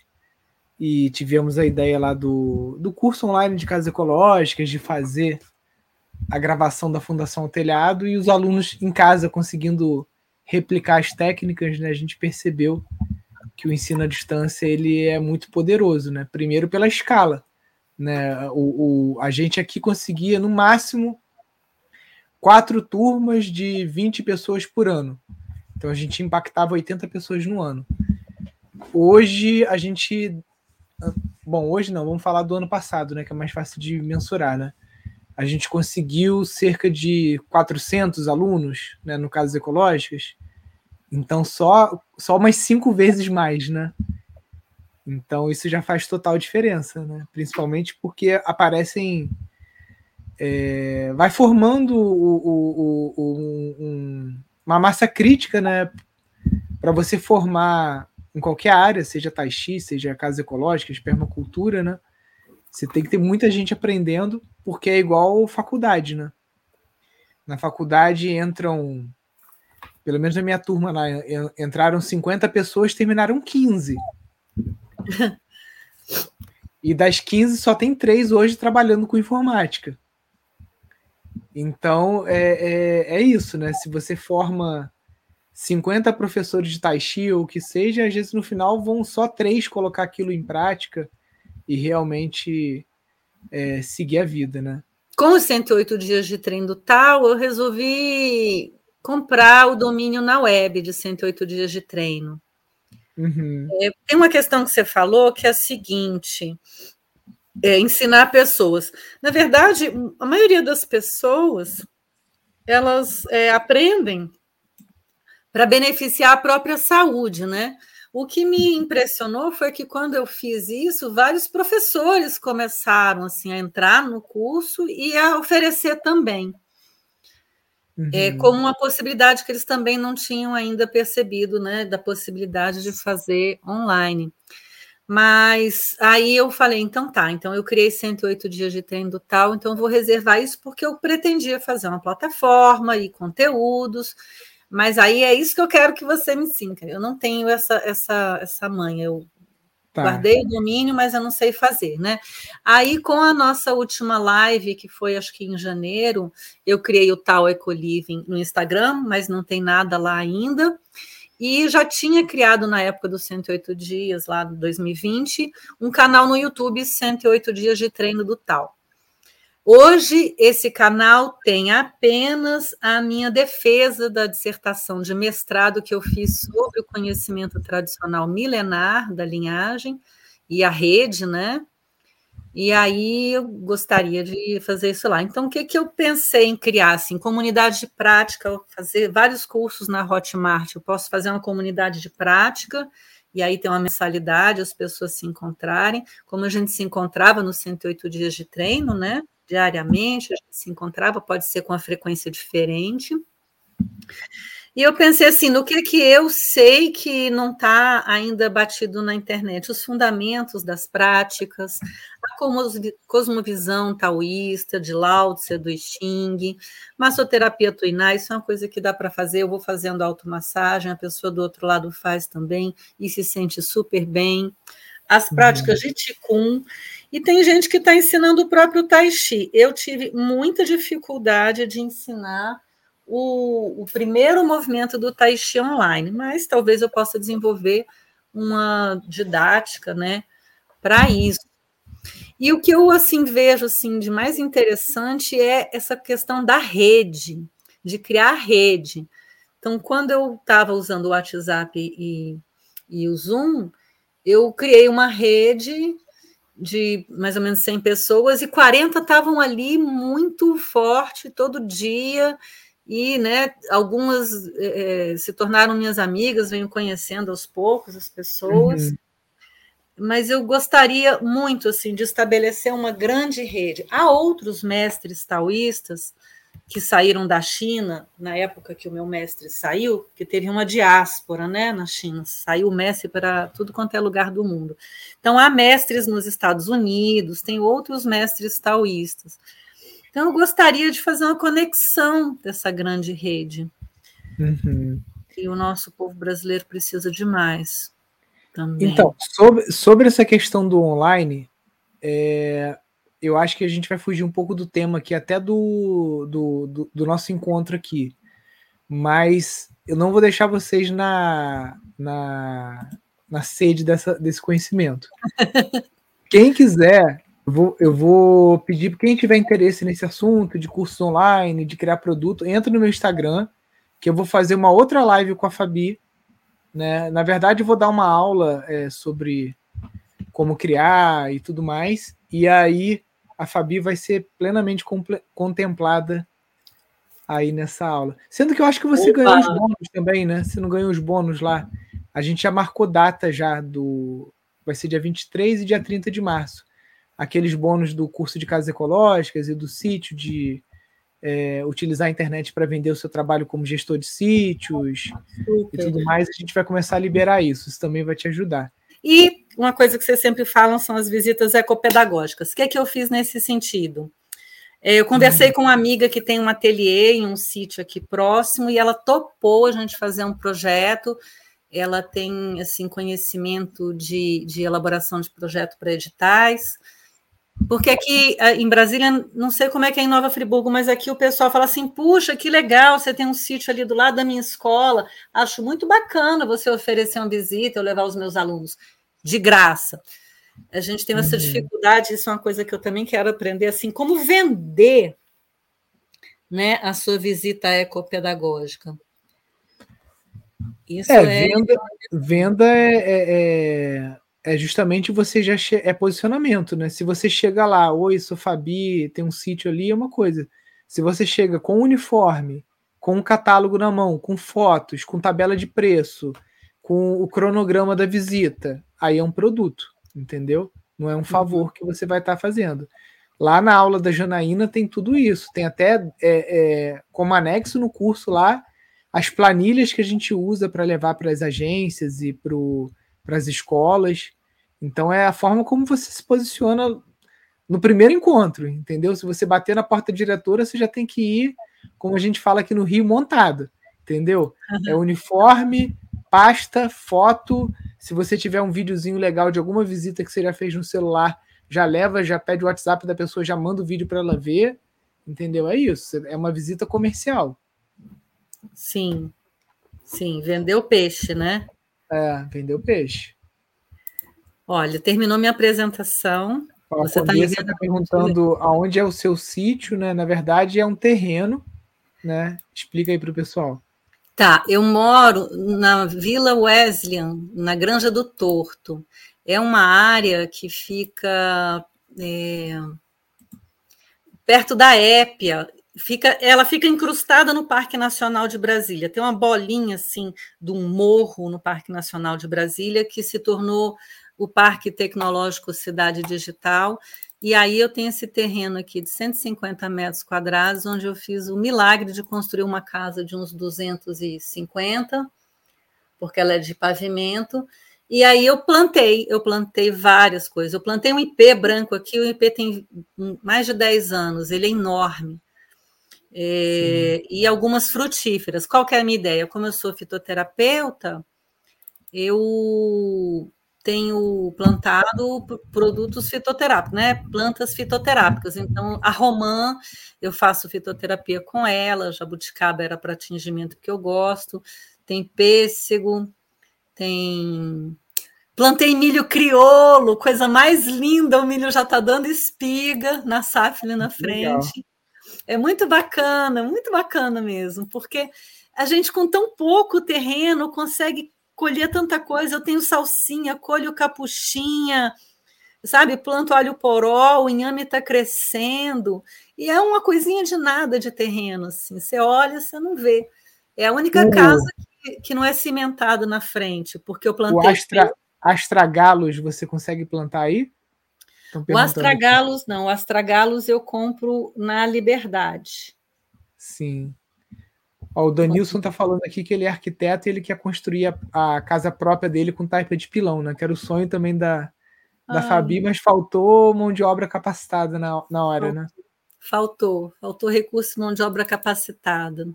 e tivemos a ideia lá do, do curso online de casas ecológicas, de fazer a gravação da Fundação Telhado e os alunos em casa conseguindo replicar as técnicas, né, a gente percebeu que o ensino à distância ele é muito poderoso, né? Primeiro pela escala, né? O, o, a gente aqui conseguia no máximo quatro turmas de 20 pessoas por ano. Então a gente impactava 80 pessoas no ano. Hoje a gente bom, hoje não, vamos falar do ano passado, né, que é mais fácil de mensurar, né? a gente conseguiu cerca de 400 alunos, né, no caso ecológicas, então só, só umas cinco vezes mais, né? Então isso já faz total diferença, né? Principalmente porque aparecem. É, vai formando o, o, o, um, uma massa crítica, né? Para você formar em qualquer área, seja Tai Chi, seja casa ecológica, permacultura, né? Você tem que ter muita gente aprendendo, porque é igual faculdade, né? Na faculdade entram, pelo menos na minha turma lá, entraram 50 pessoas, terminaram 15. e das 15 só tem três hoje trabalhando com informática. Então é, é, é, isso, né? Se você forma 50 professores de Tai Chi ou o que seja, às vezes no final vão só três colocar aquilo em prática e realmente é, seguir a vida, né? Com os 108 dias de treino tal, eu resolvi comprar o domínio na web de 108 dias de treino. Uhum. É, tem uma questão que você falou que é a seguinte: é, ensinar pessoas. Na verdade, a maioria das pessoas elas é, aprendem para beneficiar a própria saúde, né? O que me impressionou foi que quando eu fiz isso, vários professores começaram assim a entrar no curso e a oferecer também. É, uhum. É, como uma possibilidade que eles também não tinham ainda percebido, né, da possibilidade de fazer online. Mas aí eu falei, então tá, então eu criei 108 dias de treino do tal, então eu vou reservar isso porque eu pretendia fazer uma plataforma e conteúdos, mas aí é isso que eu quero que você me ensine. Eu não tenho essa, essa, essa manha. Eu tá. guardei o domínio, mas eu não sei fazer, né? Aí, com a nossa última live, que foi acho que em janeiro, eu criei o tal Ecoliving no Instagram, mas não tem nada lá ainda. E já tinha criado na época dos 108 dias, lá de 2020, um canal no YouTube 108 dias de treino do tal. Hoje, esse canal tem apenas a minha defesa da dissertação de mestrado que eu fiz sobre o conhecimento tradicional milenar da linhagem e a rede, né? E aí eu gostaria de fazer isso lá. Então, o que, que eu pensei em criar? Assim, comunidade de prática, fazer vários cursos na Hotmart. Eu posso fazer uma comunidade de prática, e aí tem uma mensalidade, as pessoas se encontrarem, como a gente se encontrava nos 108 dias de treino, né? diariamente, a gente se encontrava, pode ser com uma frequência diferente. E eu pensei assim, no que que eu sei que não está ainda batido na internet? Os fundamentos das práticas, cosmovisão taoísta, de Lao Tse, do Xing, massoterapia tuiná, isso é uma coisa que dá para fazer, eu vou fazendo automassagem, a pessoa do outro lado faz também e se sente super bem. As práticas uhum. de Qigong, e tem gente que está ensinando o próprio Tai Chi. Eu tive muita dificuldade de ensinar o, o, primeiro movimento do Tai Chi online, mas talvez eu possa desenvolver uma didática, né, para isso. E o que eu assim vejo assim de mais interessante é essa questão da rede, de criar rede. Então, quando eu estava usando o WhatsApp e, e o Zoom, eu criei uma rede de mais ou menos 100 pessoas e 40 estavam ali muito forte todo dia e né, algumas é, se tornaram minhas amigas, venho conhecendo aos poucos as pessoas. Uhum. Mas eu gostaria muito assim de estabelecer uma grande rede. Há outros mestres taoístas que saíram da China, na época que o meu mestre saiu, que teve uma diáspora né, na China, saiu o mestre para tudo quanto é lugar do mundo. Então, há mestres nos Estados Unidos, tem outros mestres taoístas. Então, eu gostaria de fazer uma conexão dessa grande rede. Uhum. E o nosso povo brasileiro precisa demais. Também. Então, sobre, sobre essa questão do online, é, eu acho que a gente vai fugir um pouco do tema aqui, até do, do, do, do nosso encontro aqui. Mas eu não vou deixar vocês na, na, na sede dessa, desse conhecimento. Quem quiser, eu vou, eu vou pedir para quem tiver interesse nesse assunto de cursos online, de criar produto, entra no meu Instagram, que eu vou fazer uma outra live com a Fabi. Né? Na verdade, eu vou dar uma aula é, sobre como criar e tudo mais. E aí a Fabi vai ser plenamente contemplada aí nessa aula. Sendo que eu acho que você Opa. ganhou os bônus também, né? Você não ganhou os bônus lá. A gente já marcou data já do. Vai ser dia 23 e dia 30 de março. Aqueles bônus do curso de casas ecológicas e do sítio de é, utilizar a internet para vender o seu trabalho como gestor de sítios Super. e tudo mais, a gente vai começar a liberar isso. Isso também vai te ajudar. E uma coisa que vocês sempre falam são as visitas ecopedagógicas. O que é que eu fiz nesse sentido? É, eu conversei com uma amiga que tem um ateliê em um sítio aqui próximo e ela topou a gente fazer um projeto. Ela tem assim conhecimento de, de elaboração de projeto para editais. Porque aqui eh, em Brasília, não sei como é que é em Nova Friburgo, mas aqui o pessoal fala assim: puxa, que legal, você tem um sítio ali do lado da minha escola. Acho muito bacana você oferecer uma visita, eu levar os meus alunos de graça. A gente tem essa uhum. dificuldade, isso é uma coisa que eu também quero aprender, assim, como vender né, a sua visita ecopedagógica. Isso é, é... venda, venda é, é, é, justamente você já é posicionamento, né? Se você chega lá, oi, sou Fabi, tem um sítio ali, é uma coisa. Se você chega com uniforme, com um catálogo na mão, com fotos, com tabela de preço, com o cronograma da visita, aí é um produto, entendeu? Não é um favor uhum. que você vai estar tá fazendo. Lá na aula da Janaína tem tudo isso, tem até é, é, como anexo no curso lá as planilhas que a gente usa para levar para as agências e para as escolas. Então é a forma como você se posiciona no primeiro encontro, entendeu? Se você bater na porta diretora, você já tem que ir, como a gente fala aqui no Rio, montado, entendeu? Uhum. É uniforme, pasta, foto. Se você tiver um videozinho legal de alguma visita que você já fez no celular, já leva, já pede o WhatsApp da pessoa, já manda o vídeo para ela ver. Entendeu? É isso. É uma visita comercial. Sim. Sim, vendeu peixe, né? É, vendeu peixe. Olha, terminou minha apresentação. A você está tá perguntando aonde é o seu sítio, né? Na verdade, é um terreno, né? Explica aí para o pessoal. Tá, eu moro na Vila Wesleyan, na Granja do Torto. É uma área que fica é, perto da Épia. Fica, ela fica incrustada no Parque Nacional de Brasília. Tem uma bolinha assim de um morro no Parque Nacional de Brasília que se tornou o Parque Tecnológico Cidade Digital e aí eu tenho esse terreno aqui de 150 metros quadrados, onde eu fiz o milagre de construir uma casa de uns 250, porque ela é de pavimento. E aí eu plantei, eu plantei várias coisas. Eu plantei um IP branco aqui, o IP tem mais de 10 anos, ele é enorme. É, e algumas frutíferas. Qual que é a minha ideia? Como eu sou fitoterapeuta, eu tenho plantado produtos fitoterápicos, né? Plantas fitoterápicas. Então, a romã, eu faço fitoterapia com ela, jabuticaba era para atingimento que eu gosto, tem pêssego, tem. Plantei milho criolo, coisa mais linda, o milho já está dando espiga na safra na frente. Legal. É muito bacana, muito bacana mesmo, porque a gente com tão pouco terreno consegue colher tanta coisa. Eu tenho salsinha, colho capuchinha, sabe? Planto alho poró, o inhame está crescendo, e é uma coisinha de nada de terreno, assim. Você olha, você não vê. É a única casa que, que, não é cimentado na frente, porque eu plantei. O astra, astragalos você consegue plantar aí? O astragalos aqui. não, o astragalos eu compro na Liberdade. Sim. Ó, o Danilson está falando aqui que ele é arquiteto e ele quer construir a, a, casa própria dele com taipa de pilão, né? Que era o sonho também da, da Fabi, mas faltou mão de obra capacitada na, na hora, faltou, né? Faltou, faltou recurso de mão de obra capacitada.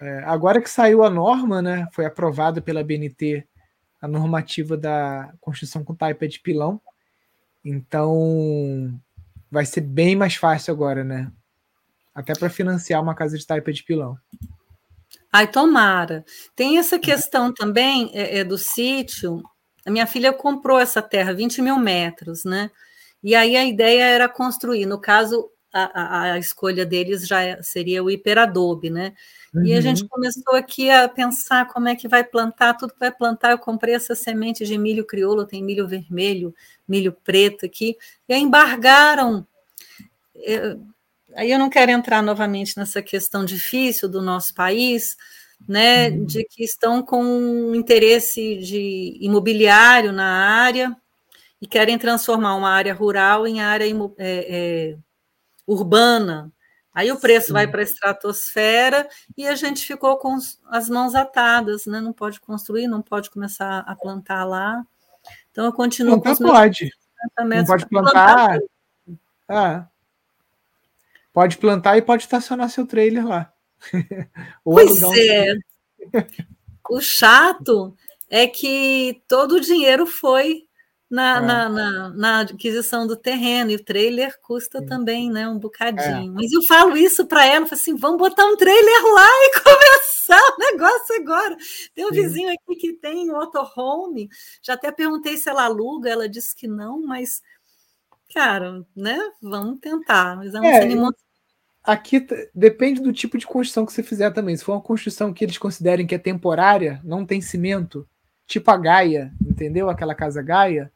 É, agora que saiu a norma, né? Foi aprovada pela BNT a normativa da construção com taipa de pilão. Então vai ser bem mais fácil agora, né? Até para financiar uma casa de taipa de pilão. Ai, tomara. Tem essa questão também é, é do sítio a minha filha comprou essa terra, 20 mil metros, né? E aí a ideia era construir, no caso, a, a, a escolha deles já seria o hiperadobe, né? Uhum. E a gente uhum. começou aqui a pensar como é que vai plantar, tudo que vai plantar. Eu comprei essa semente de milho crioulo, tem milho vermelho, milho preto aqui, e aí embargaram. Eu, aí eu não quero entrar novamente nessa questão difícil do nosso país, né, uhum. de que estão com interesse de imobiliário na área e querem transformar uma área rural em área é, é, urbana. Aí o preço Sim. vai para a estratosfera e a gente ficou com as mãos atadas, né? Não pode construir, não pode começar a plantar lá. Então eu continuo plantar com pode. Não pode plantar. plantar. Ah. Pode plantar e pode estacionar seu trailer lá. pois é. O chato é que todo o dinheiro foi na, é. na, na, na, aquisição do terreno, e o trailer custa Sim. também, né? Um bocadinho. É. Mas eu falo isso para ela, falo assim: vamos botar um trailer lá e começar o negócio agora. Tem um Sim. vizinho aqui que tem um motorhome, já até perguntei se ela aluga, ela disse que não, mas, cara, né? Vamos tentar. Mas é é, aqui depende do tipo de construção que você fizer também. Se for uma construção que eles considerem que é temporária, não tem cimento, tipo a Gaia, entendeu? Aquela casa Gaia,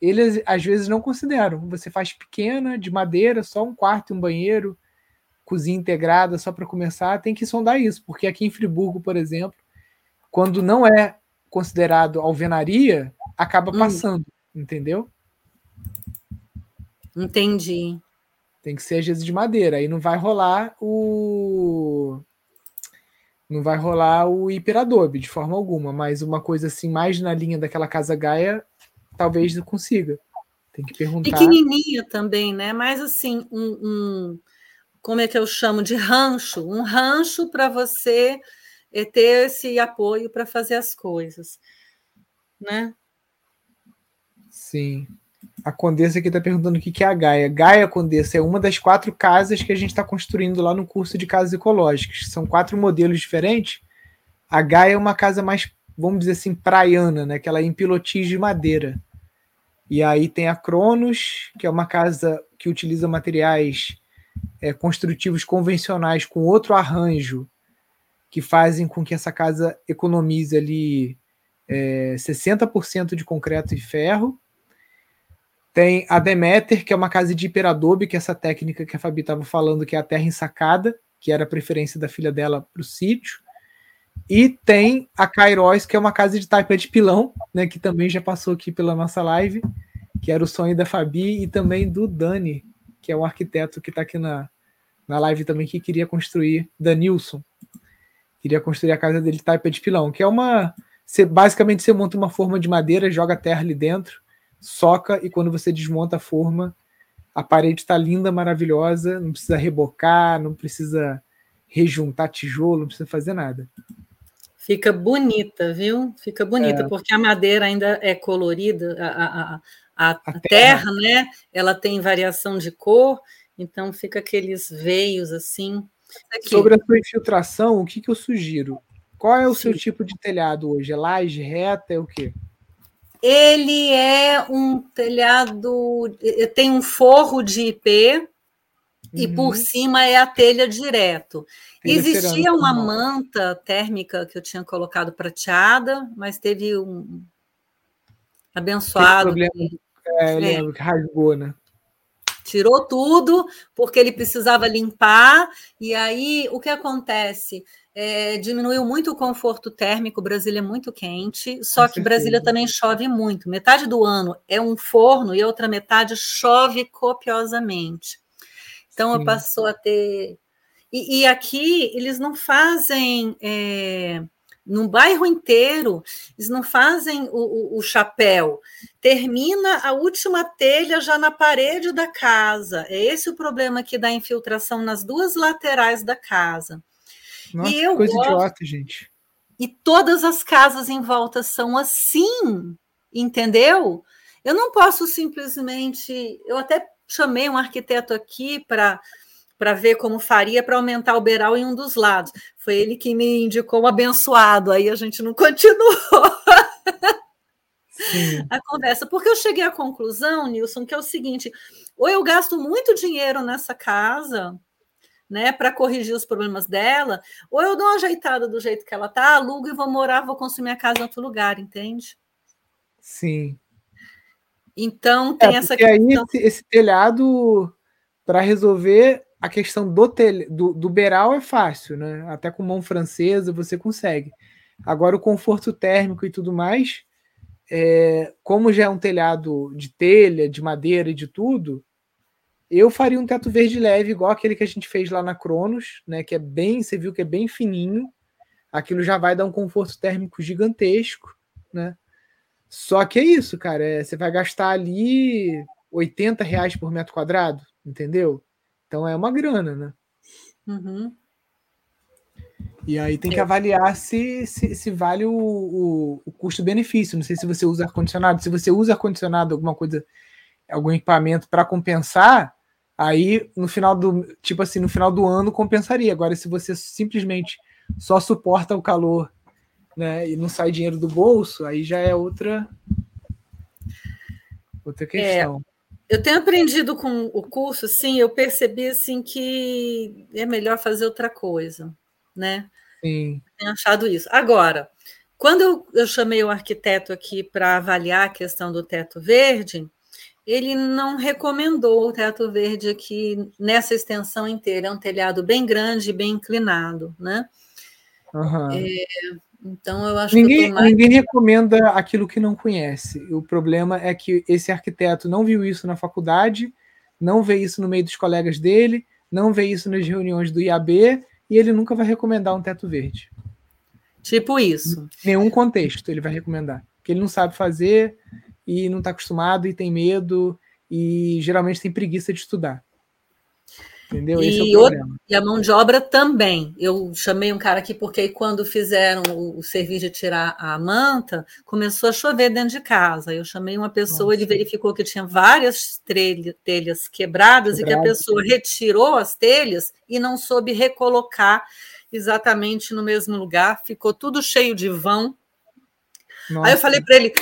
eles às vezes não consideram. Você faz pequena, de madeira, só um quarto e um banheiro, cozinha integrada só para começar, tem que sondar isso, porque aqui em Friburgo, por exemplo, quando não é considerado alvenaria, acaba hum. passando, hum. entendeu? Entendi. Tem que ser às vezes de madeira. Aí não vai rolar o. Não vai rolar o hiperadobe de forma alguma, mas uma coisa assim, mais na linha daquela casa Gaia, talvez não consiga. Tem que perguntar. Pequenininha também, né? Mas assim, um, um como é que eu chamo de rancho? Um rancho para você eh, ter esse apoio para fazer as coisas, né? Sim. A Condessa aqui está perguntando o que é a Gaia. Gaia, Condessa, é uma das quatro casas que a gente está construindo lá no curso de casas ecológicas. São quatro modelos diferentes. A Gaia é uma casa mais, vamos dizer assim, praiana, né? Que ela é em pilotis de madeira. E aí tem a Cronos, que é uma casa que utiliza materiais é, construtivos convencionais com outro arranjo, que fazem com que essa casa economize ali é, 60% de concreto e ferro tem a Demeter, que é uma casa de hiperadobe, que é essa técnica que a Fabi estava falando, que é a terra ensacada, que era a preferência da filha dela para o sítio. E tem a Kairos, que é uma casa de taipa de pilão, né, que também já passou aqui pela nossa live, que era o sonho da Fabi, e também do Dani, que é o arquiteto que está aqui na, na live também, que queria construir, Danilson. Queria construir a casa dele de taipa de pilão, que é uma. Você, basicamente, você monta uma forma de madeira, joga terra ali dentro, soca e quando você desmonta a forma, a parede está linda, maravilhosa, não precisa rebocar, não precisa rejuntar tijolo, não precisa fazer nada. Fica bonita, viu? Fica bonita, é. porque a madeira ainda é colorida, a, a, a, a terra, terra, né? Ela tem variação de cor, então fica aqueles veios assim. Aqui. Sobre a sua infiltração, o que, que eu sugiro? Qual é o Sim. seu tipo de telhado hoje? É laje reta? É o quê? Ele é um telhado, tem um forro de IP uhum. e por cima é a telha direto. Existia uma manta térmica que eu tinha colocado prateada, mas teve um abençoado. Teve problema, É, lembro que rasgou, né? Tirou tudo porque ele precisava limpar, e aí o que acontece? É, diminuiu muito o conforto térmico, Brasília é muito quente, só Com que certeza. Brasília também chove muito. Metade do ano é um forno e a outra metade chove copiosamente. Então Sim. passou a ter. E, e, aqui eles não fazem. É no bairro inteiro, eles não fazem o, o, o, chapéu. Termina a última telha já na parede da casa. É esse o problema que dá infiltração nas duas laterais da casa. Nossa, e eu coisa gosto... idiota, gente. E todas as casas em volta são assim, entendeu? Eu não posso simplesmente. Eu até chamei um arquiteto aqui para para ver como faria para aumentar o beiral em um dos lados. Foi ele que me indicou o abençoado, aí a gente não continuou Sim. a conversa, porque eu cheguei à conclusão, Nilson, que é o seguinte: ou eu gasto muito dinheiro nessa casa, né, para corrigir os problemas dela, ou eu dou uma ajeitada do jeito que ela tá, alugo e vou morar, vou construir minha casa em outro lugar, entende? Sim. Então tem é, essa questão. aí esse, telhado para resolver a questão do, tele, do, do beiral é fácil, né? Até com mão francesa você consegue. Agora, o conforto térmico e tudo mais, é, como já é um telhado de telha, de madeira e de tudo, eu faria um teto verde leve, igual aquele que a gente fez lá na Cronos, né? Que é bem, você viu que é bem fininho. Aquilo já vai dar um conforto térmico gigantesco, né? Só que é isso, cara. É, você vai gastar ali 80 reais por metro quadrado, entendeu? Então é uma grana, né? Uhum. E aí tem que avaliar se, se, se vale o, o, o custo-benefício. Não sei se você usa ar-condicionado. Se você usa ar-condicionado, alguma coisa, algum equipamento para compensar, aí no final do. Tipo assim, no final do ano compensaria. Agora, se você simplesmente só suporta o calor né, e não sai dinheiro do bolso, aí já é outra, outra é, questão. É. Eu tenho aprendido com o curso, sim, eu percebi assim que é melhor fazer outra coisa, né? Sim. Tenho achado isso. Agora, quando eu, eu chamei o arquiteto aqui para avaliar a questão do teto verde, ele não recomendou o teto verde aqui nessa extensão inteira. É um telhado bem grande, bem inclinado, né? Uhum. É, então, eu acho ninguém, que. Mais... Ninguém recomenda aquilo que não conhece. O problema é que esse arquiteto não viu isso na faculdade, não vê isso no meio dos colegas dele, não vê isso nas reuniões do IAB e ele nunca vai recomendar um teto verde. Tipo isso. Em nenhum contexto ele vai recomendar. Porque ele não sabe fazer e não está acostumado e tem medo e geralmente tem preguiça de estudar. Entendeu? E, é e, a mão de obra também. Eu chamei um cara aqui porque quando fizeram o, o, serviço de tirar a manta, começou a chover dentro de casa. Eu chamei uma pessoa, Nossa. ele verificou que tinha várias telhas, telhas quebradas Quebrado. e que a pessoa retirou as telhas e não soube recolocar exatamente no mesmo lugar. Ficou tudo cheio de vão. Nossa. Aí eu falei para ele: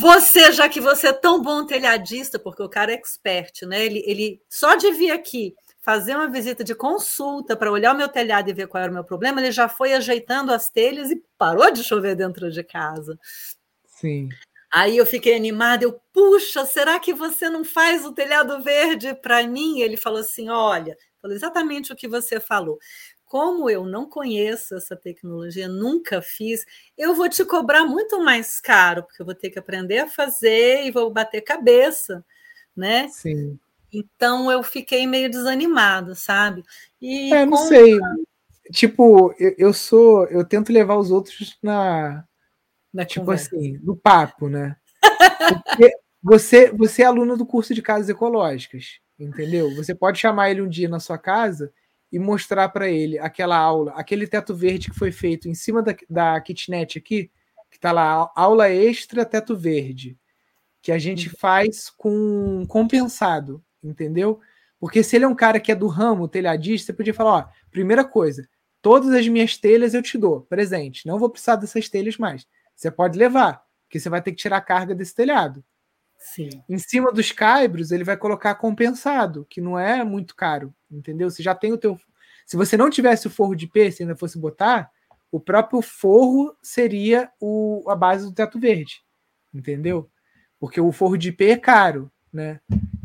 você, já que você é tão bom telhadista, porque o cara é expert, né? Ele, ele só de vir aqui fazer uma visita de consulta para olhar o meu telhado e ver qual era o meu problema, ele já foi ajeitando as telhas e parou de chover dentro de casa. Sim. Aí eu fiquei animada, eu, puxa, será que você não faz o telhado verde para mim? Ele falou assim: olha, falou exatamente o que você falou. Como eu não conheço essa tecnologia, nunca fiz, eu vou te cobrar muito mais caro, porque eu vou ter que aprender a fazer e vou bater cabeça, né? Sim. Então eu fiquei meio desanimado, sabe? E é, não sei. Tipo, eu, eu, sou. Eu tento levar os outros na. na tipo conversa. assim, no papo, né? Porque você, você é aluno do curso de casas ecológicas, entendeu? Você pode chamar ele um dia na sua casa e mostrar para ele aquela aula, aquele teto verde que foi feito em cima da, da kitnet aqui, que tá lá, aula extra teto verde, que a gente uhum. faz com compensado entendeu? Porque se ele é um cara que é do ramo telhadista, você podia falar: ó, primeira coisa, todas as minhas telhas eu te dou, presente. Não vou precisar dessas telhas mais. Você pode levar, porque você vai ter que tirar a carga desse telhado. Sim. Em cima dos caibros, ele vai colocar compensado, que não é muito caro, entendeu? Você já tem o teu. Se você não tivesse o forro de P, se ainda fosse botar, o próprio forro seria o, a base do teto verde, entendeu? Porque o forro de IP é caro, né?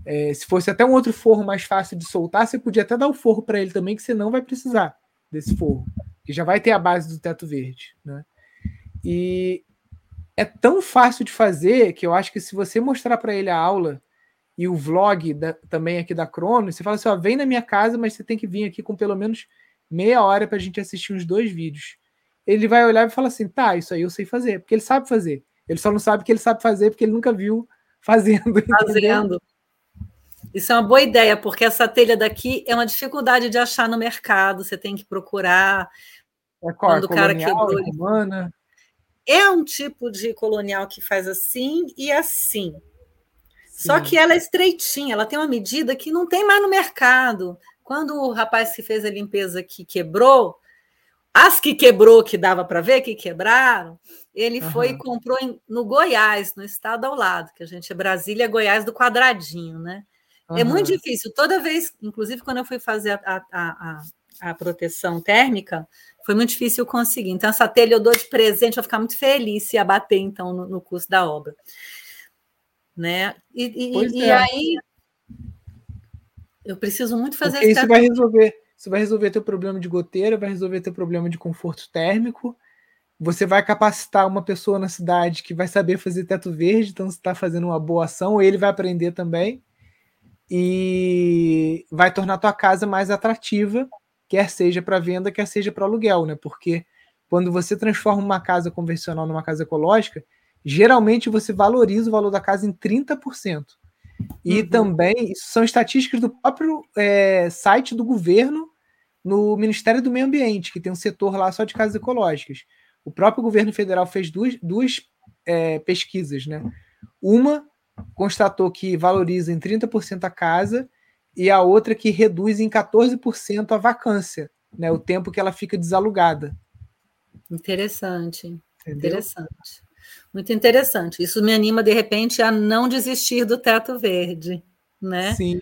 É, se fosse até um outro forro mais fácil de soltar, você podia até dar o forro para ele também, que você não vai precisar desse forro, que já vai ter a base do teto verde, né? E é tão fácil de fazer que eu acho que se você mostrar para ele a aula e o vlog da, também aqui da Crono, você fala assim: ó, vem na minha casa, mas você tem que vir aqui com pelo menos meia hora para a gente assistir uns dois vídeos. Ele vai olhar e falar assim: tá, isso aí eu sei fazer, porque ele sabe fazer. Ele só não sabe que ele sabe fazer porque ele nunca viu fazendo. Fazendo. Isso é uma boa ideia, porque essa telha daqui é uma dificuldade de achar no mercado. Você tem que procurar. É qual? Quando o cara quebrou. Romana. É um tipo de colonial que faz assim e assim. Sim. Só que ela é estreitinha, ela tem uma medida que não tem mais no mercado. Quando o rapaz que fez a limpeza aqui quebrou, as que quebrou, que dava para ver que quebraram, ele uhum. foi e comprou em, no Goiás, no estado ao lado, que a gente é Brasília, Goiás do quadradinho, né? Uhum. É muito difícil. Toda vez, inclusive quando eu fui fazer a, a, a, a proteção térmica, foi muito difícil conseguir. Então, essa telha eu dou de presente, vou ficar muito feliz se abater, então, no, no custo da obra. Né? E, e, e é. aí, eu preciso muito fazer Porque isso vai resolver. Isso vai resolver teu problema de goteira, vai resolver teu problema de conforto térmico. Você vai capacitar uma pessoa na cidade que vai saber fazer teto verde, então você está fazendo uma boa ação, ele vai aprender também e vai tornar tua casa mais atrativa quer seja para venda, quer seja para aluguel, né? Porque quando você transforma uma casa convencional numa casa ecológica, geralmente você valoriza o valor da casa em 30%. E uhum. também, isso são estatísticas do próprio é, site do governo no Ministério do Meio Ambiente, que tem um setor lá só de casas ecológicas. O próprio governo federal fez duas, duas é, pesquisas, né? Uma constatou que valoriza em 30% a casa e a outra que reduz em 14% a vacância, né, o tempo que ela fica desalugada. Interessante. Entendeu? Interessante. Muito interessante. Isso me anima, de repente, a não desistir do teto verde, né? Sim.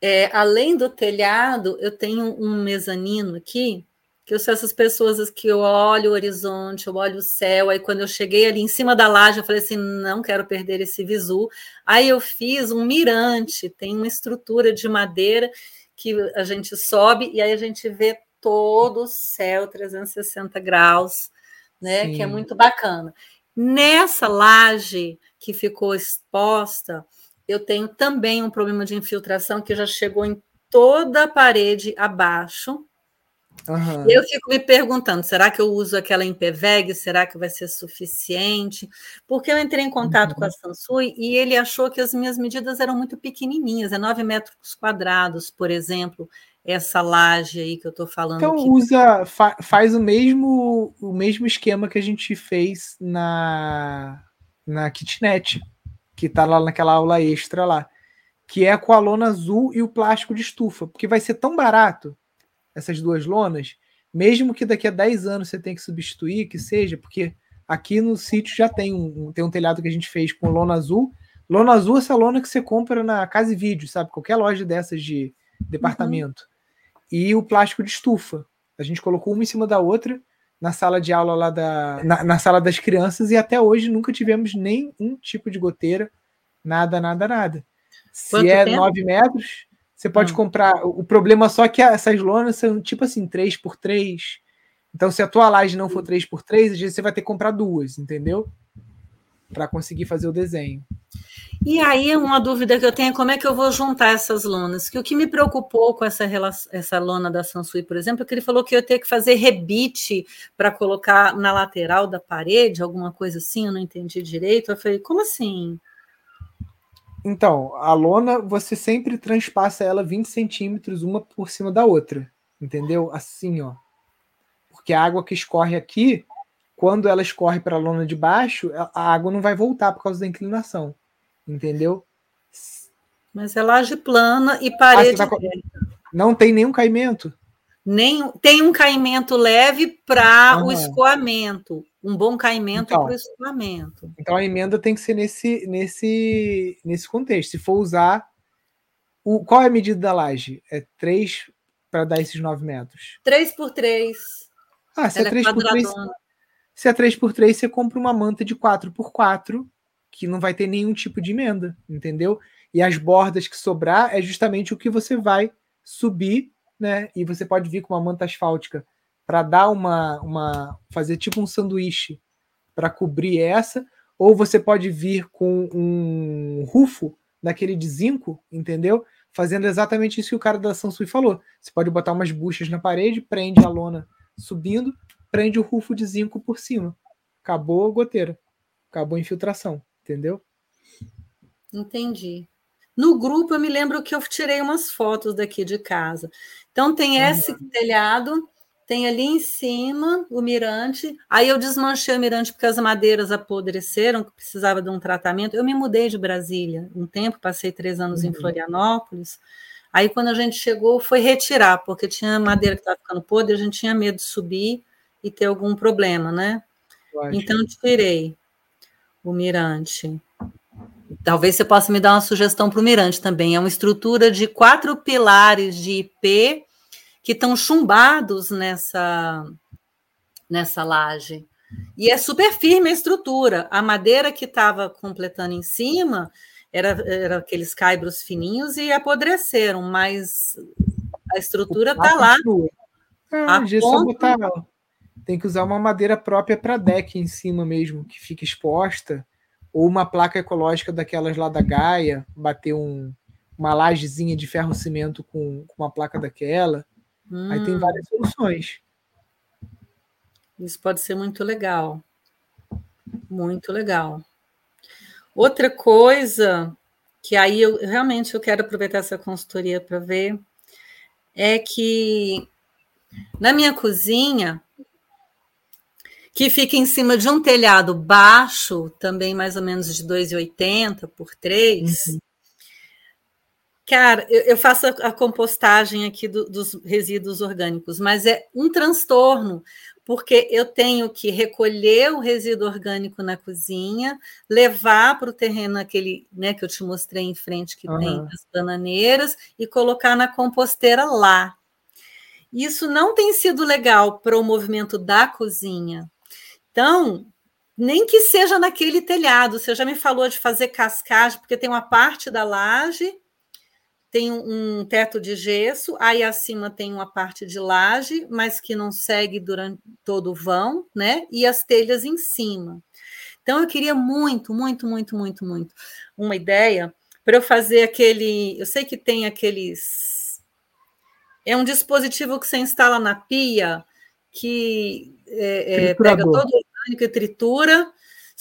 É, além do telhado, eu tenho um mezanino aqui que eu sou essas pessoas que eu olho o horizonte, eu olho o céu, aí quando eu cheguei ali em cima da laje, eu falei assim, não quero perder esse visu. Aí eu fiz um mirante, tem uma estrutura de madeira que a gente sobe e aí a gente vê todo o céu 360 graus, né? Sim. Que é muito bacana. Nessa laje que ficou exposta, eu tenho também um problema de infiltração que já chegou em toda a parede abaixo, Uhum. Eu fico me perguntando: será que eu uso aquela Impeveg? Será que vai ser suficiente? Porque eu entrei em contato uhum. com a uhum. Sansui e ele achou que as minhas medidas eram muito pequenininhas, é 9 metros quadrados, por exemplo, essa laje aí que eu estou falando. Então aqui. usa, fa faz o mesmo, o mesmo esquema que a gente fez na, na kitnet, que está lá naquela aula extra lá, que é com a lona azul e o plástico de estufa, porque vai ser tão barato essas duas lonas, mesmo que daqui a 10 anos você tenha que substituir, que seja, porque aqui no sítio já tem um, tem um telhado que a gente fez com lona azul. Lona azul é essa lona que você compra na Casa e Vídeo, sabe? Qualquer loja dessas de departamento. Uhum. E o plástico de estufa. A gente colocou uma em cima da outra na sala de aula lá da. Na, na sala das crianças e até hoje nunca tivemos nenhum tipo de goteira. Nada, nada, nada. Se é tempo? 9 metros, você pode hum. comprar. O problema só é que essas lonas são tipo assim, 3 por 3 Então, se a tua laje não for 3 por 3 às vezes você vai ter que comprar duas, entendeu? Para conseguir fazer o desenho. E aí, uma dúvida que eu tenho é como é que eu vou juntar essas lonas? Que o que me preocupou com essa, essa lona da Sansui, por exemplo, é que ele falou que eu ia ter que fazer rebite para colocar na lateral da parede, alguma coisa assim, eu não entendi direito. Eu falei, como assim? Então, a lona, você sempre transpassa ela 20 centímetros uma por cima da outra. Entendeu? Assim, ó. Porque a água que escorre aqui, quando ela escorre para a lona de baixo, a água não vai voltar por causa da inclinação. Entendeu? Mas é laje plana e parede. Ah, tá... Não tem nenhum caimento? Nem, tem um caimento leve para uhum. o escoamento um bom caimento então, para o escoamento. Então a emenda tem que ser nesse, nesse, nesse contexto. Se for usar. O, qual é a medida da laje? É 3 para dar esses 9 metros? 3 por 3. Ah, se é 3 é por 3. Se é 3 por 3, você compra uma manta de 4 por 4 que não vai ter nenhum tipo de emenda, entendeu? E as bordas que sobrar é justamente o que você vai subir, né? E você pode vir com uma manta asfáltica para dar uma, uma fazer tipo um sanduíche para cobrir essa, ou você pode vir com um rufo daquele de zinco, entendeu? Fazendo exatamente isso que o cara da Samsung falou. Você pode botar umas buchas na parede, prende a lona subindo, prende o rufo de zinco por cima. Acabou a goteira. Acabou a infiltração, entendeu? Entendi. No grupo eu me lembro que eu tirei umas fotos daqui de casa. Então tem esse uhum. telhado tem ali em cima o mirante. Aí eu desmanchei o mirante porque as madeiras apodreceram, que precisava de um tratamento. Eu me mudei de Brasília um tempo, passei três anos uhum. em Florianópolis. Aí quando a gente chegou, foi retirar, porque tinha madeira que estava ficando podre, a gente tinha medo de subir e ter algum problema, né? Então tirei o mirante. Talvez você possa me dar uma sugestão para o mirante também. É uma estrutura de quatro pilares de IP que estão chumbados nessa, nessa laje. E é super firme a estrutura. A madeira que estava completando em cima era, era aqueles caibros fininhos e apodreceram, mas a estrutura está lá. É, ponto... botar, tem que usar uma madeira própria para deck em cima mesmo, que fica exposta, ou uma placa ecológica daquelas lá da Gaia, bater um, uma lajezinha de ferro cimento com, com uma placa daquela. Hum. Aí tem várias soluções. Isso pode ser muito legal. Muito legal. Outra coisa que aí eu realmente eu quero aproveitar essa consultoria para ver é que na minha cozinha que fica em cima de um telhado baixo, também mais ou menos de 2,80 por 3, uhum. Cara, eu, eu faço a, a, compostagem aqui do, dos resíduos orgânicos, mas é um transtorno, porque eu tenho que recolher o resíduo orgânico na cozinha, levar para o terreno aquele né, que eu te mostrei em frente, que uhum. tem as bananeiras, e colocar na composteira lá. Isso não tem sido legal para o movimento da cozinha. Então, nem que seja naquele telhado, você já me falou de fazer cascagem, porque tem uma parte da laje tem um teto de gesso, aí acima tem uma parte de laje, mas que não segue durante todo o vão, né? E as telhas em cima. Então eu queria muito, muito, muito, muito, muito uma ideia para eu fazer aquele. Eu sei que tem aqueles. É um dispositivo que você instala na pia que é, é, pega todo o orgânico e tritura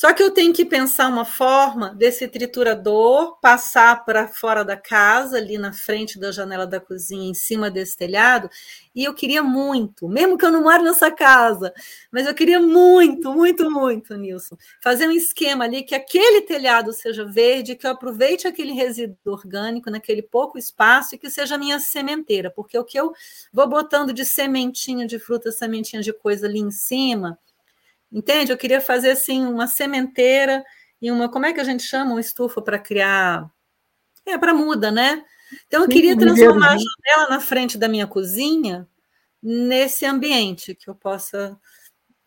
só que eu tenho que pensar uma forma desse triturador passar para fora da casa, ali na frente da janela da cozinha, em cima desse telhado. E eu queria muito, mesmo que eu não moro nessa casa, mas eu queria muito, muito, muito, Nilson, fazer um esquema ali que aquele telhado seja verde, que eu aproveite aquele resíduo orgânico naquele pouco espaço e que seja a minha sementeira, porque o que eu vou botando de sementinha de fruta, sementinha de coisa ali em cima Entende? Eu queria fazer assim uma sementeira e uma, como é que a gente chama, uma estufa para criar, é para muda, né? Então eu queria transformar a janela na frente da minha cozinha nesse ambiente que eu possa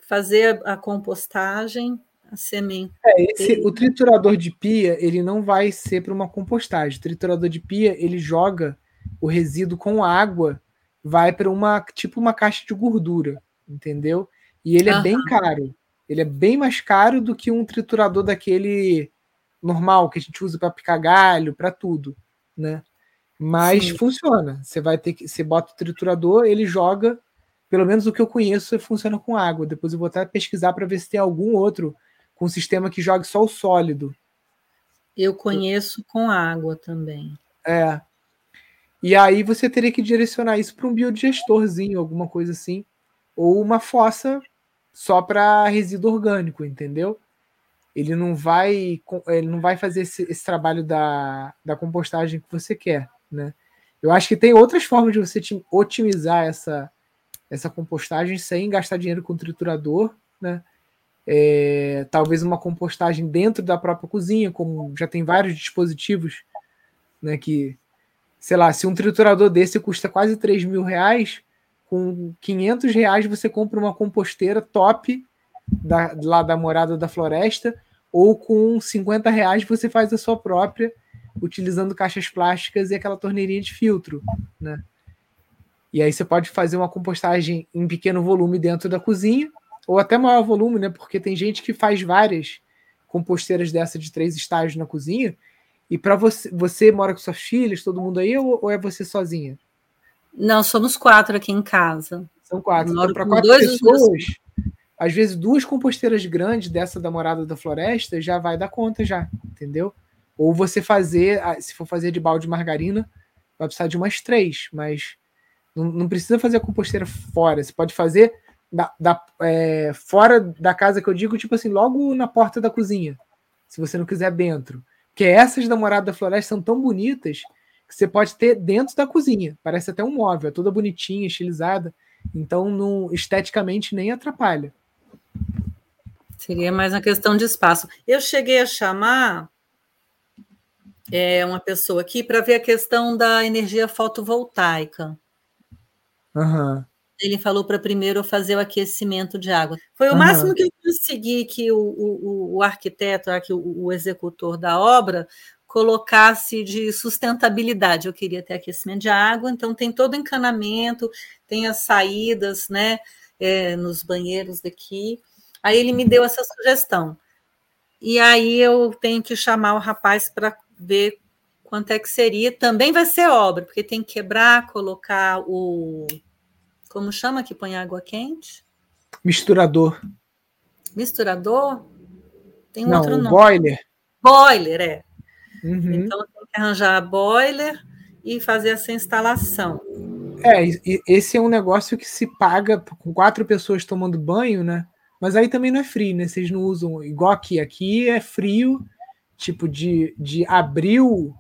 fazer a compostagem, a semente. É, esse, o triturador de pia ele não vai ser para uma compostagem. O triturador de pia ele joga o resíduo com água, vai para uma tipo uma caixa de gordura, entendeu? E ele é bem caro. Ele é bem mais caro do que um triturador daquele normal que a gente usa para picar galho, para tudo, né? Mas Sim. funciona. Você vai ter que, você bota o triturador, ele joga. Pelo menos o que eu conheço funciona com água. Depois eu vou até pesquisar para ver se tem algum outro com sistema que jogue só o sólido. Eu conheço com água também. É. E aí você teria que direcionar isso para um biodigestorzinho, alguma coisa assim, ou uma fossa só para resíduo orgânico, entendeu? Ele não vai, ele não vai fazer esse, esse, trabalho da, da compostagem que você quer, né? Eu acho que tem outras formas de você otimizar essa, essa compostagem sem gastar dinheiro com triturador, né? É, talvez uma compostagem dentro da própria cozinha, como já tem vários dispositivos, né? Que, sei lá, se um triturador desse custa quase 3 mil reais, com 500 reais você compra uma composteira top da, lá da Morada da Floresta, ou com 50 reais você faz a sua própria, utilizando caixas plásticas e aquela torneirinha de filtro, né? E aí você pode fazer uma compostagem em pequeno volume dentro da cozinha, ou até maior volume, né? Porque tem gente que faz várias composteiras dessa de três estágios na cozinha. E para você, você mora com suas filhas, todo mundo aí, ou, ou, é você sozinha? Não, somos quatro aqui em casa. São quatro. Então, para quatro pessoas, meus... às vezes duas composteiras grandes dessa da Morada da Floresta já vai dar conta já, entendeu? Ou você fazer, se for fazer de balde de margarina, vai precisar de umas três, mas não, não precisa fazer a composteira fora. Você pode fazer da, da é, fora da casa que eu digo, tipo assim, logo na porta da cozinha, se você não quiser dentro. Porque essas da Morada da Floresta são tão bonitas que você pode ter dentro da cozinha. Parece até um móvel, é toda bonitinha, estilizada. Então, não, esteticamente, nem atrapalha. Seria mais uma questão de espaço. Eu cheguei a chamar é, uma pessoa aqui para ver a questão da energia fotovoltaica. Uhum. Ele falou para primeiro fazer o aquecimento de água. Foi o uhum. máximo que eu consegui que o, o, o arquiteto, que o, o executor da obra, colocasse de sustentabilidade. Eu queria ter aquecimento de água, então tem todo o encanamento, tem as saídas, né, é, nos banheiros daqui. Aí ele me deu essa sugestão. E aí eu tenho que chamar o rapaz para ver quanto é que seria. Também vai ser obra, porque tem que quebrar, colocar o. Como chama que põe água quente? Misturador. Misturador? Tem um Não, outro nome. Boiler. Boiler, é. Uhum. Então tem que arranjar a boiler e fazer essa instalação. É, esse é um negócio que se paga com quatro pessoas tomando banho, né? Mas aí também não é frio, né? Vocês não usam igual aqui. Aqui é frio, tipo de, de abril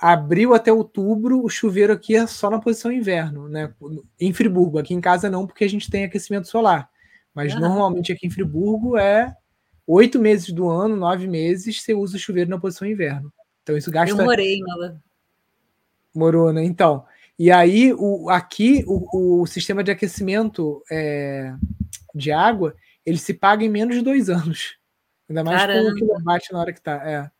abril até outubro, o chuveiro aqui é só na posição inverno, né? Em Friburgo, aqui em casa não, porque a gente tem aquecimento solar. Mas uhum. normalmente aqui em Friburgo é oito meses do ano, nove meses, você usa o chuveiro na posição inverno. Então isso gasta. Eu morei nela. Morou, né? Então. E aí, o, aqui, o, o sistema de aquecimento é, de água, ele se paga em menos de dois anos. Ainda mais Caramba. com o quilowatt na hora que tá. É.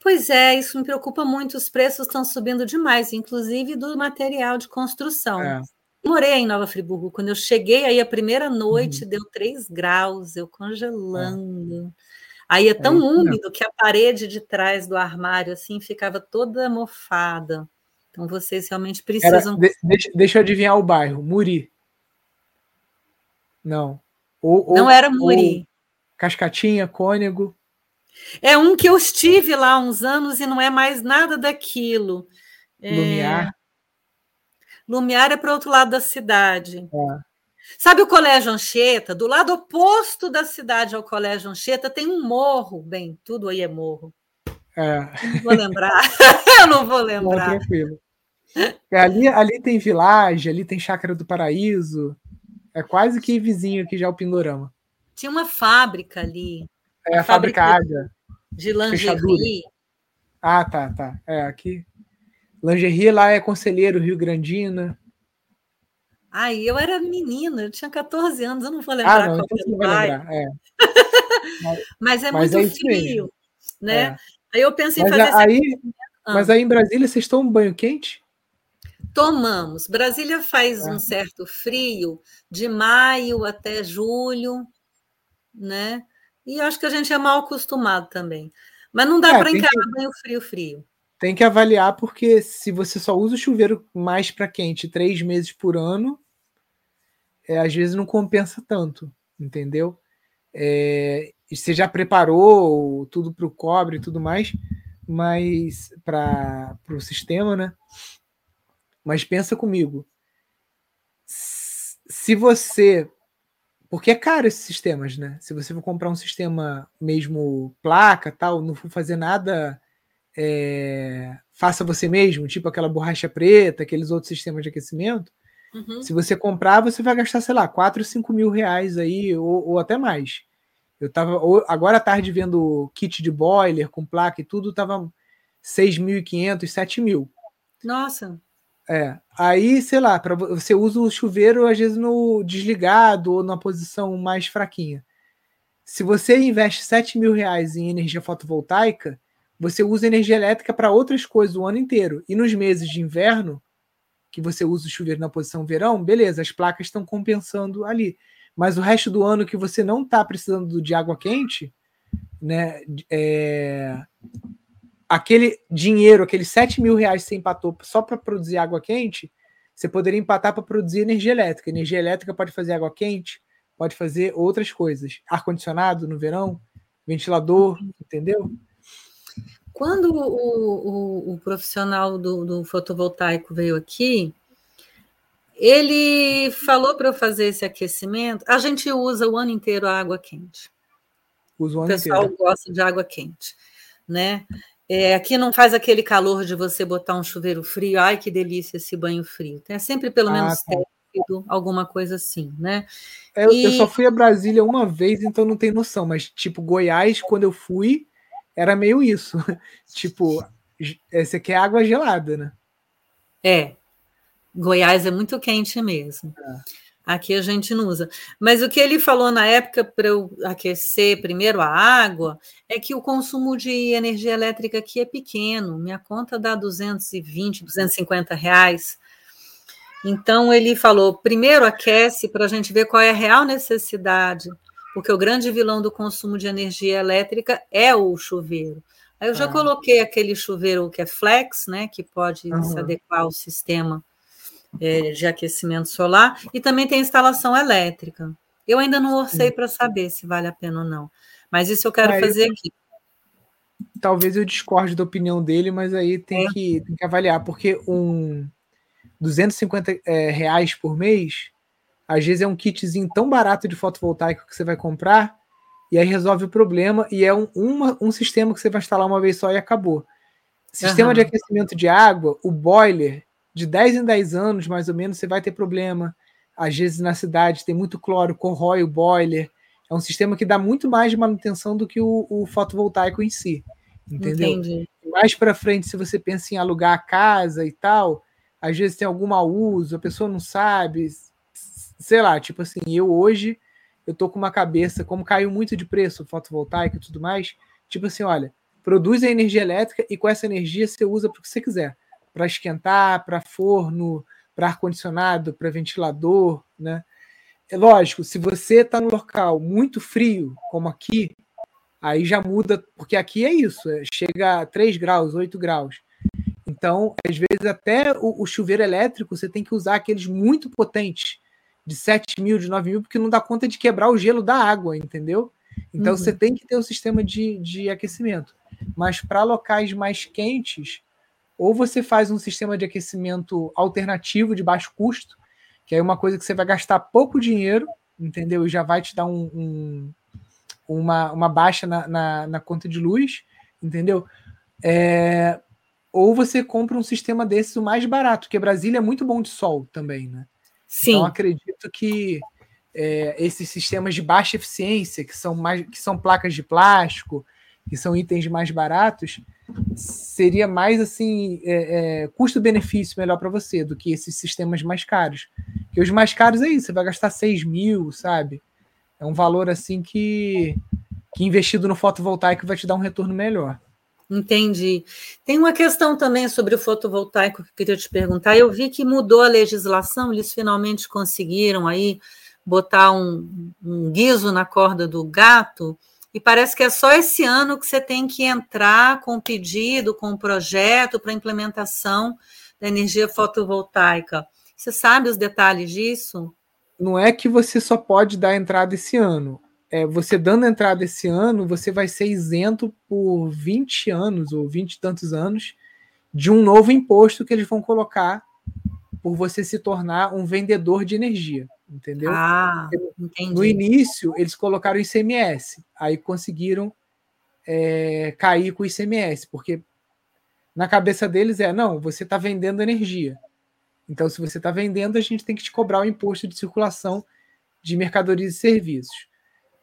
Pois é, isso me preocupa muito. Os preços estão subindo demais, inclusive do material de construção. É. Morei em Nova Friburgo. Quando eu cheguei aí a primeira noite, uhum. deu 3 graus, eu congelando. É. Aí é tão é úmido que a parede de trás do armário assim ficava toda mofada. Então vocês realmente precisam. Era, de, deixa, eu adivinhar o bairro, Muri. Não. Ou, Não ou, era Muri. Cascatinha, Cônego. É um que eu estive lá uns anos e não é mais nada daquilo. É... Lumiar. Lumiar é para o outro lado da cidade. É. Sabe o Colégio Anchieta? Do lado oposto da cidade ao Colégio Anchieta tem um morro. Bem, tudo aí é morro. É. Não vou lembrar. eu não vou lembrar. Não, tranquilo. É, ali, ali tem Village, ali tem Chácara do Paraíso. É quase que vizinho aqui já o Pindorama. Tinha uma fábrica ali. É a fábrica, Águia. De lingerie. Ah, tá, tá. É, aqui. Lingerie lá é Conselheiro Rio Grandina. Ai, eu era menina, eu tinha 14 anos, eu não vou lembrar ah, não, qual então vai lembrar. É. mas é mas muito é frio, né? É. Aí eu penso em mas fazer aí, ah. Mas aí em Brasília vocês tomam banho quente? Tomamos. Brasília faz um certo frio de maio até julho, né? E acho que a gente é mal acostumado também. Mas não dá é, para encarar que, bem o frio frio. Tem que avaliar, porque se você só usa o chuveiro mais para quente três meses por ano, é, às vezes não compensa tanto, entendeu? É, você já preparou tudo para o cobre e tudo mais, mas para o sistema, né? Mas pensa comigo. Se você porque é caro esses sistemas, né? Se você for comprar um sistema mesmo placa, tal, não for fazer nada, é, faça você mesmo, tipo aquela borracha preta, aqueles outros sistemas de aquecimento. Uhum. Se você comprar, você vai gastar, sei lá, 4, 5 mil reais aí, ou, ou até mais. Eu tava agora à tarde vendo kit de boiler com placa e tudo, tava 6.500, 7.000. Nossa. É. Aí, sei lá, pra, você usa o chuveiro às vezes no desligado ou na posição mais fraquinha. se você investe 7 mil reais em energia fotovoltaica, você usa energia elétrica para outras coisas o ano inteiro. E nos meses de inverno, que você usa o chuveiro na posição verão, beleza, as placas estão compensando ali. Mas o resto do ano que você não está precisando de água quente, né? É, aquele dinheiro, aqueles 7 mil reais que você empatou só para produzir água quente, você poderia empatar para produzir energia elétrica. Energia elétrica pode fazer água quente, pode fazer outras coisas. Ar-condicionado no verão, ventilador, entendeu? Quando o, o, o profissional do, do, fotovoltaico veio aqui, ele falou para eu fazer esse aquecimento. A gente usa o ano inteiro a água quente. Usa o, ano o pessoal inteiro. gosta de água quente, né? É, aqui não faz aquele calor de você botar um chuveiro frio. Ai, que delícia esse banho frio. É sempre pelo ah, menos técnico, alguma coisa assim, né? É, e... Eu só fui a Brasília uma vez, então não tenho noção. Mas, tipo, Goiás, quando eu fui, era meio isso. tipo, esse aqui é água gelada, né? É. Goiás é muito quente mesmo. É. Aqui a gente não usa. Mas o que ele falou na época para eu aquecer primeiro a água é que o consumo de energia elétrica aqui é pequeno. Minha conta dá 220, 250 reais. Então ele falou: primeiro aquece para a gente ver qual é a real necessidade porque o grande vilão do consumo de energia elétrica é o chuveiro. Aí eu já ah. coloquei aquele chuveiro que é flex, né, que pode uhum. se adequar ao sistema é, de aquecimento solar, e também tem instalação elétrica. Eu ainda não orcei para saber se vale a pena ou não, mas isso eu quero aí, fazer aqui. Talvez eu discorde da opinião dele, mas aí tem, é. que, tem que avaliar, porque um 250 é, reais por mês às vezes é um kitzinho tão barato de fotovoltaico que você vai comprar e aí resolve o problema e é um, uma, um sistema que você vai instalar uma vez só e acabou. Sistema uhum. de aquecimento de água, o boiler, de 10 em 10 anos, mais ou menos, você vai ter problema. Às vezes na cidade tem muito cloro, corrói o boiler. É um sistema que dá muito mais de manutenção do que o, o fotovoltaico em si. Entendeu? Entendi. Mais para frente, se você pensa em alugar a casa e tal, às vezes tem algum mau uso, a pessoa não sabe, sei lá, tipo assim, eu hoje eu tô com uma cabeça, como caiu muito de preço fotovoltaico e tudo mais, tipo assim, olha, produz a energia elétrica e com essa energia você usa para o que você quiser, para esquentar, para forno, para ar condicionado, para ventilador, né? É lógico, se você está num local muito frio, como aqui, aí já muda, porque aqui é isso, é, chega a 3 graus, 8 graus. Então, às vezes, até o, o chuveiro elétrico você tem que usar aqueles muito potentes, de 7 mil, de 9 mil, porque não dá conta de quebrar o gelo da água, entendeu? Então uhum. você tem que ter o um sistema de, de aquecimento. Mas para locais mais quentes, ou você faz um sistema de aquecimento alternativo de baixo custo, que é uma coisa que você vai gastar pouco dinheiro, entendeu? E já vai te dar um, um, uma, uma baixa na, na, na, conta de luz, entendeu? É, ou você compra um sistema desses o mais barato, porque Brasília é muito bom de sol também, né? Sim. Então acredito que é, esses sistemas de baixa eficiência, que são mais que são placas de plástico, que são itens mais baratos, seria mais assim é, é, custo-benefício melhor para você do que esses sistemas mais caros. Porque os mais caros é isso, você vai gastar 6 mil, sabe? É um valor assim que, que investido no fotovoltaico vai te dar um retorno melhor. Entendi. Tem uma questão também sobre o fotovoltaico que eu queria te perguntar. Eu vi que mudou a legislação, eles finalmente conseguiram aí botar um, um guiso na corda do gato, e parece que é só esse ano que você tem que entrar com o pedido, com o projeto para implementação da energia fotovoltaica. Você sabe os detalhes disso? Não é que você só pode dar entrada esse ano é, você dando entrada esse ano, você vai ser isento por 20 anos ou 20 e tantos anos de um novo imposto que eles vão colocar por você se tornar um vendedor de energia, entendeu? Ah. No início, eles colocaram ICMS, aí conseguiram é, cair com o ICMS, porque na cabeça deles é, não, você está vendendo energia. Então, se você está vendendo, a gente tem que te cobrar o imposto de circulação de mercadorias e serviços.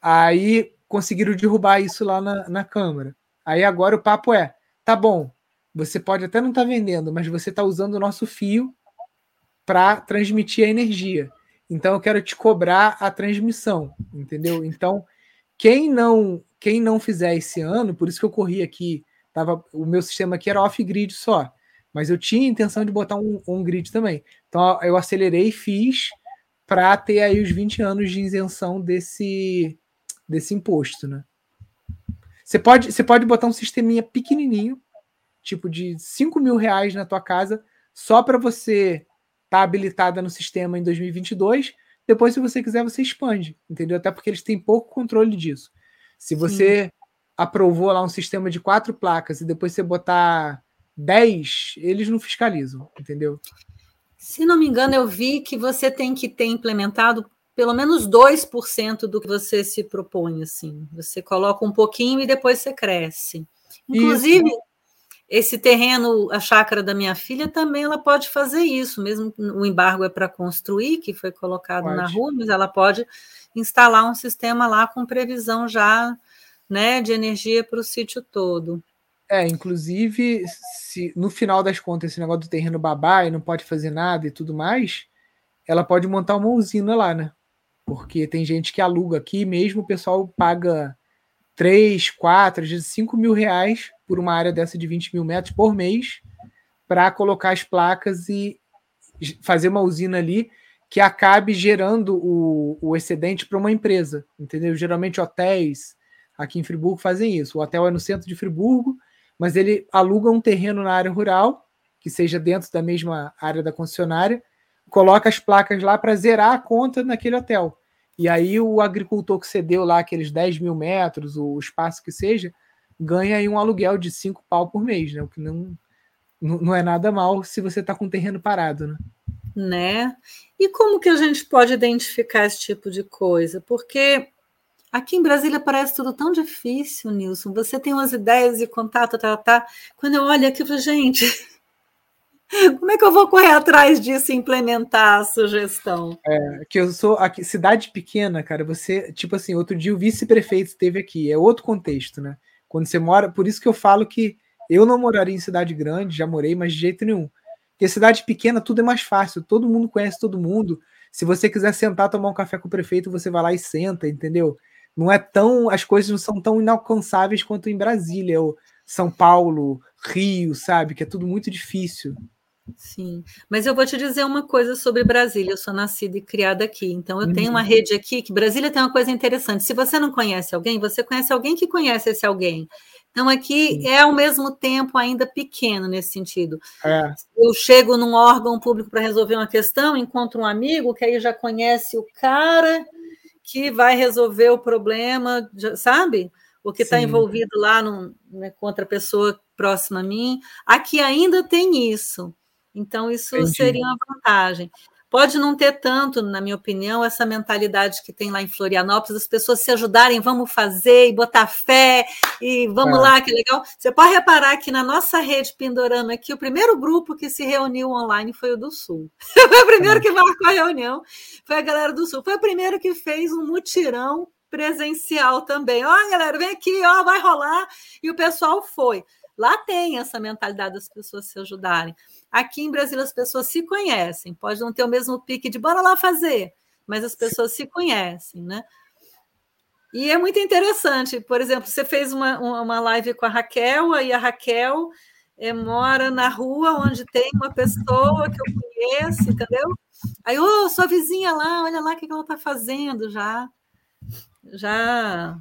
Aí conseguiram derrubar isso lá na, na Câmara. Aí agora o papo é: tá bom, você pode até não estar tá vendendo, mas você está usando o nosso fio para transmitir a energia. Então eu quero te cobrar a transmissão, entendeu? Então, quem não quem não fizer esse ano, por isso que eu corri aqui, tava, o meu sistema aqui era off-grid só, mas eu tinha intenção de botar um, um grid também. Então eu acelerei e fiz para ter aí os 20 anos de isenção desse, desse imposto, né? Você pode, você pode botar um sisteminha pequenininho, tipo de 5 mil reais na tua casa, só para você estar tá habilitada no sistema em 2022. Depois, se você quiser, você expande, entendeu? Até porque eles têm pouco controle disso. Se você Sim. aprovou lá um sistema de quatro placas e depois você botar 10, eles não fiscalizam, entendeu? Se não me engano, eu vi que você tem que ter implementado pelo menos 2% do que você se propõe, assim. Você coloca um pouquinho e depois você cresce. Inclusive, isso. esse terreno, a chácara da minha filha, também ela pode fazer isso, mesmo o embargo é para construir, que foi colocado pode. na rua, mas ela pode instalar um sistema lá com previsão já né, de energia para o sítio todo. É, inclusive, se no final das contas esse negócio do terreno babá e não pode fazer nada e tudo mais, ela pode montar uma usina lá, né? Porque tem gente que aluga aqui, mesmo o pessoal paga 3, 4, às vezes 5 mil reais por uma área dessa de 20 mil metros por mês para colocar as placas e fazer uma usina ali que acabe gerando o, o excedente para uma empresa, entendeu? Geralmente hotéis aqui em Friburgo fazem isso. O hotel é no centro de Friburgo, mas ele aluga um terreno na área rural, que seja dentro da mesma área da concessionária, coloca as placas lá para zerar a conta naquele hotel. E aí o agricultor que cedeu lá aqueles 10 mil metros, o espaço que seja, ganha aí um aluguel de 5 pau por mês, né? O que não, não é nada mal se você está com o terreno parado, né? Né? E como que a gente pode identificar esse tipo de coisa? Porque aqui em Brasília parece tudo tão difícil, Nilson. Você tem umas ideias e contato, tá, tá. Quando eu olho aqui, falo, gente, Como é que eu vou correr atrás disso e implementar a sugestão? É, que eu sou aqui, cidade pequena, cara, você, tipo assim, outro dia o vice-prefeito esteve aqui, é outro contexto, né? Quando você mora, por isso que eu falo que eu não moraria em cidade grande, já morei, mas de jeito nenhum. Porque cidade pequena tudo é mais fácil, todo mundo conhece todo mundo. Se você quiser sentar tomar um café com o prefeito, você vai lá e senta, entendeu? Não é tão, as coisas não são tão inalcançáveis quanto em Brasília, ou São Paulo, Rio, sabe? Que é tudo muito difícil. Sim, mas eu vou te dizer uma coisa sobre Brasília. Eu sou nascida e criada aqui, então eu tenho uma uhum. rede aqui que Brasília tem uma coisa interessante. Se você não conhece alguém, você conhece alguém que conhece esse alguém. Então aqui Sim. é ao mesmo tempo ainda pequeno nesse sentido. É. Eu chego num órgão público para resolver uma questão, encontro um amigo que aí já conhece o cara que vai resolver o problema, sabe? O que está envolvido lá no, né, com outra pessoa próxima a mim. Aqui ainda tem isso. Então, isso Entendi. seria uma vantagem. Pode não ter tanto, na minha opinião, essa mentalidade que tem lá em Florianópolis, as pessoas se ajudarem, vamos fazer e botar fé, e vamos é. lá, que legal. Você pode reparar que na nossa rede Pindorama aqui, o primeiro grupo que se reuniu online foi o do Sul. foi o primeiro é. que marcou a reunião, foi a galera do Sul. Foi o primeiro que fez um mutirão presencial também. Ó, galera, vem aqui, ó, vai rolar. E o pessoal foi. Lá tem essa mentalidade das pessoas se ajudarem. Aqui em Brasília as pessoas se conhecem, pode não ter o mesmo pique de bora lá fazer, mas as pessoas se conhecem, né? E é muito interessante, por exemplo, você fez uma, uma live com a Raquel, e a Raquel é, mora na rua onde tem uma pessoa que eu conheço, entendeu? Aí, ô, oh, sua vizinha lá, olha lá o que ela está fazendo já. Já,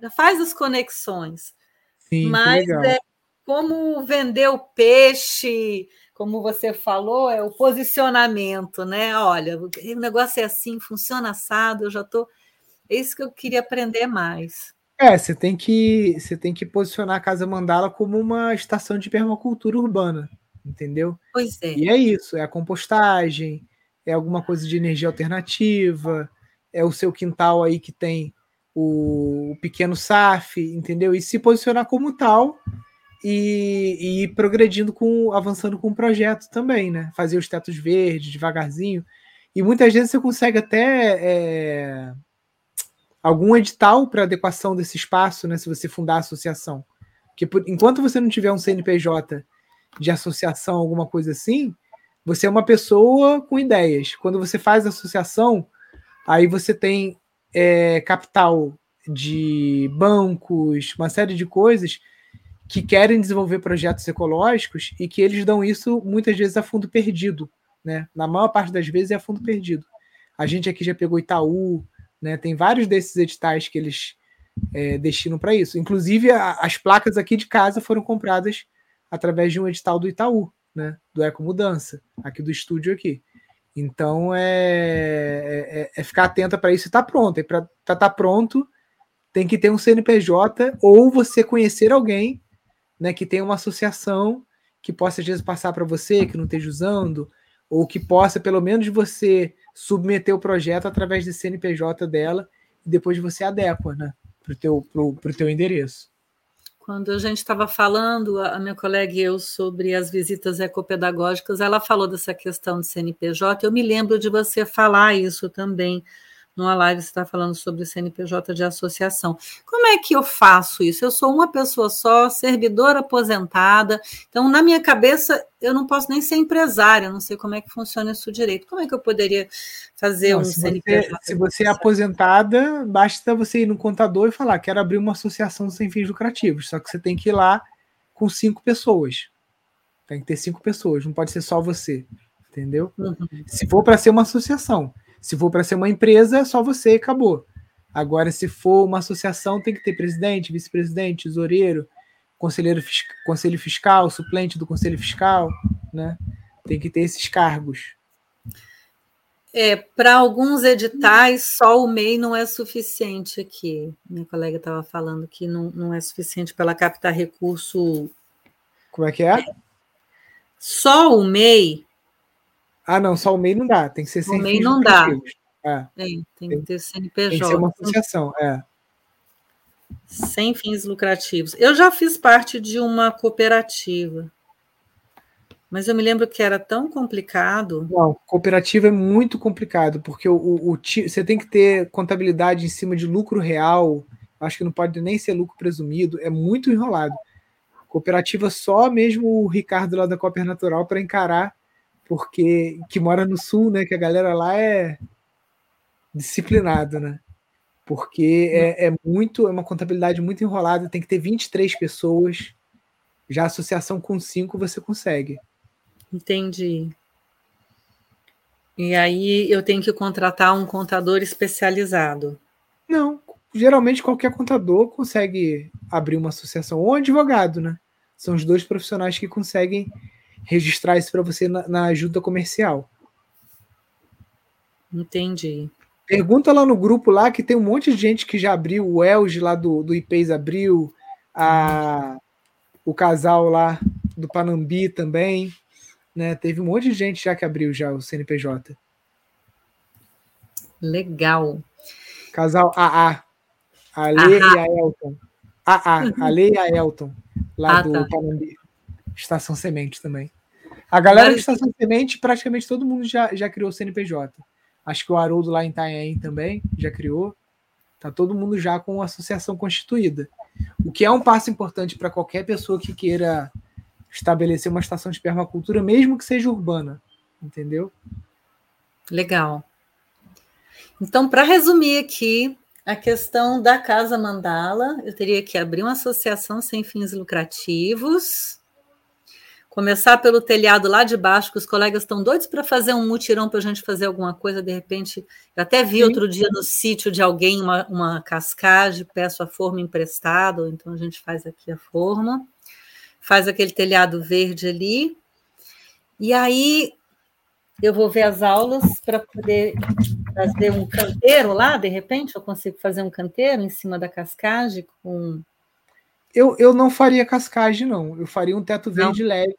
já faz as conexões. Sim, Mas é, como vender o peixe, como você falou, é o posicionamento, né? Olha, o negócio é assim, funciona assado, eu já estou. Tô... É isso que eu queria aprender mais. É, você tem que você tem que posicionar a Casa Mandala como uma estação de permacultura urbana, entendeu? Pois é. E é isso, é a compostagem, é alguma coisa de energia alternativa, é o seu quintal aí que tem o, o pequeno SAF, entendeu? E se posicionar como tal e, e ir progredindo com, avançando com o projeto também, né? Fazer os tetos verdes devagarzinho. E muitas vezes você consegue até é, algum edital para adequação desse espaço, né? Se você fundar a associação. Porque por, enquanto você não tiver um CNPJ de associação, alguma coisa assim, você é uma pessoa com ideias. Quando você faz associação, aí você tem é, capital de bancos, uma série de coisas que querem desenvolver projetos ecológicos e que eles dão isso muitas vezes a fundo perdido, né? Na maior parte das vezes é a fundo perdido. A gente aqui já pegou Itaú, né? Tem vários desses editais que eles é, destinam para isso. Inclusive, a, as placas aqui de casa foram compradas através de um edital do Itaú, né? Do Eco Mudança, aqui do estúdio aqui. Então é, é, é ficar atenta para isso e tá pronto. E para estar tá, tá pronto, tem que ter um CNPJ ou você conhecer alguém né, que tenha uma associação que possa às vezes passar para você, que não esteja usando, ou que possa pelo menos você submeter o projeto através do CNPJ dela e depois você adequa né, para o teu, pro, pro teu endereço. Quando a gente estava falando, a minha colega e eu, sobre as visitas ecopedagógicas, ela falou dessa questão de CNPJ. Eu me lembro de você falar isso também numa live você está falando sobre CNPJ de associação. Como é que eu faço isso? Eu sou uma pessoa só, servidora aposentada, então na minha cabeça eu não posso nem ser empresária, não sei como é que funciona isso direito. Como é que eu poderia fazer não, um se CNPJ? Você, se você é aposentada, basta você ir no contador e falar: quero abrir uma associação sem fins lucrativos, só que você tem que ir lá com cinco pessoas. Tem que ter cinco pessoas, não pode ser só você, entendeu? Uhum. Se for para ser uma associação, se for para ser uma empresa, é só você e acabou. Agora, se for uma associação, tem que ter presidente, vice-presidente, tesoureiro, conselheiro conselho fiscal, suplente do conselho fiscal, né? Tem que ter esses cargos. É, para alguns editais, só o MEI não é suficiente aqui. Minha colega estava falando que não, não é suficiente para ela captar recurso. Como é que é? Só o MEI ah, não, só o MEI não dá, tem que ser sem O MEI não dá. É. Tem, tem, que ter CNPJ. Tem que ser uma associação, é. Sem fins lucrativos. Eu já fiz parte de uma cooperativa, mas eu me lembro que era tão complicado. Não, cooperativa é muito complicado, porque o, o, o você tem que ter contabilidade em cima de lucro real, acho que não pode nem ser lucro presumido, é muito enrolado. Cooperativa só mesmo o Ricardo lá da Cooper Natural para encarar porque que mora no sul, né? Que a galera lá é disciplinado, né? Porque é, é muito, é uma contabilidade muito enrolada, tem que ter 23 pessoas. Já a associação com 5 você consegue. Entendi. E aí eu tenho que contratar um contador especializado. Não, geralmente qualquer contador consegue abrir uma associação ou advogado, né? São os dois profissionais que conseguem registrar isso para você na, na ajuda comercial. Entendi. Pergunta lá no grupo lá que tem um monte de gente que já abriu, o Elge lá do, do IPES abriu, a, o casal lá do Panambi também, né? Teve um monte de gente já que abriu já o CNPJ. Legal. Casal AA. A Lê e a Elton. AA, a Lê e a Elton, lá ah, do tá. Panambi. Estação Semente também. A galera Mas... de Estação Semente, praticamente todo mundo já, já criou CNPJ. Acho que o Haroldo lá em Itanhaém também já criou. Tá todo mundo já com associação constituída. O que é um passo importante para qualquer pessoa que queira estabelecer uma estação de permacultura, mesmo que seja urbana. Entendeu? Legal. Então, para resumir aqui, a questão da Casa Mandala, eu teria que abrir uma associação sem fins lucrativos, Começar pelo telhado lá de baixo, que os colegas estão doidos para fazer um mutirão para a gente fazer alguma coisa, de repente. Eu até vi Sim. outro dia no sítio de alguém uma, uma cascagem, peço a forma emprestada, então a gente faz aqui a forma, faz aquele telhado verde ali. E aí eu vou ver as aulas para poder fazer um canteiro lá, de repente, eu consigo fazer um canteiro em cima da cascagem com eu, eu não faria cascagem, não. Eu faria um teto verde não. leve,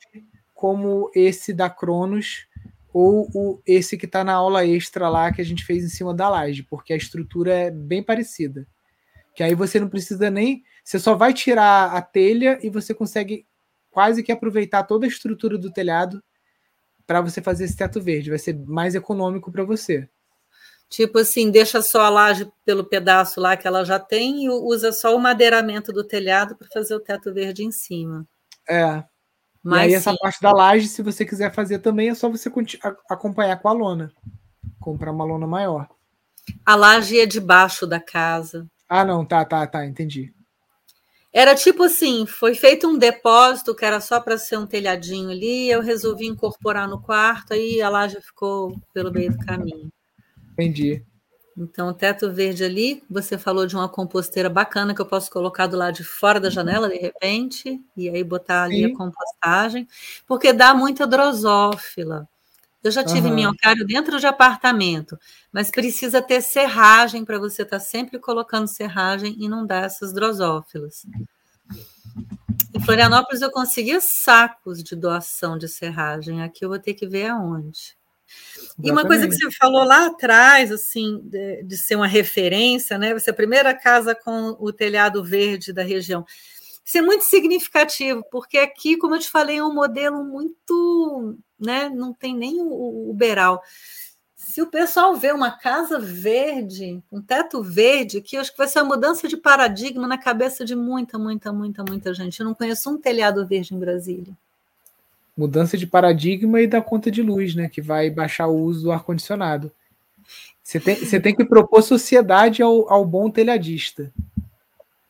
como esse da Cronos, ou o, esse que está na aula extra lá que a gente fez em cima da laje, porque a estrutura é bem parecida. Que aí você não precisa nem. Você só vai tirar a telha e você consegue quase que aproveitar toda a estrutura do telhado para você fazer esse teto verde. Vai ser mais econômico para você. Tipo assim, deixa só a laje pelo pedaço lá que ela já tem e usa só o madeiramento do telhado para fazer o teto verde em cima. É. Mas e aí, sim. essa parte da laje, se você quiser fazer também, é só você acompanhar com a lona. Comprar uma lona maior. A laje é debaixo da casa. Ah, não, tá, tá, tá, entendi. Era tipo assim, foi feito um depósito que era só para ser um telhadinho ali, eu resolvi incorporar no quarto, aí a laje ficou pelo meio do caminho. Entendi. Então, o teto verde ali, você falou de uma composteira bacana que eu posso colocar do lado de fora da janela, de repente, e aí botar ali Sim. a compostagem, porque dá muita drosófila. Eu já tive uhum. minhocário dentro de apartamento, mas precisa ter serragem para você estar tá sempre colocando serragem e não dar essas drosófilas. Em Florianópolis eu conseguia sacos de doação de serragem, aqui eu vou ter que ver aonde. E uma coisa que você falou lá atrás, assim, de, de, ser uma referência, né? Você é a primeira casa com o telhado verde da região. Isso é muito significativo, porque aqui, como eu te falei, é um modelo muito, né? Não tem nem o, o beral. Se o pessoal vê uma casa verde, um teto verde, que eu acho que vai ser uma mudança de paradigma na cabeça de muita, muita, muita, muita gente. Eu não conheço um telhado verde em Brasília mudança de paradigma e da conta de luz, né? Que vai baixar o uso do ar-condicionado. Você tem, você tem que propor sociedade ao, ao bom telhadista.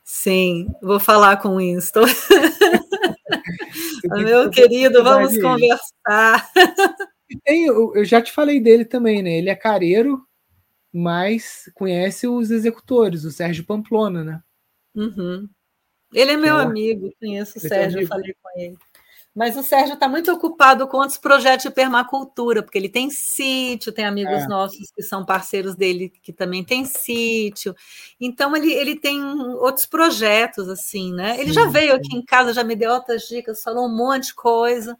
Sim, vou falar com o Winston. Meu querido, vamos conversar. Tem, eu já te falei dele também, né? Ele é careiro, mas conhece os executores, o Sérgio Pamplona, né? Uhum. Ele é meu é amigo, conheço o Sérgio, eu falei com ele. Mas o Sérgio está muito ocupado com outros projetos de permacultura, porque ele tem sítio, tem amigos é. nossos que são parceiros dele que também tem sítio. Então ele, ele tem outros projetos, assim, né? Ele sim, já veio sim. aqui em casa, já me deu outras dicas, falou um monte de coisa,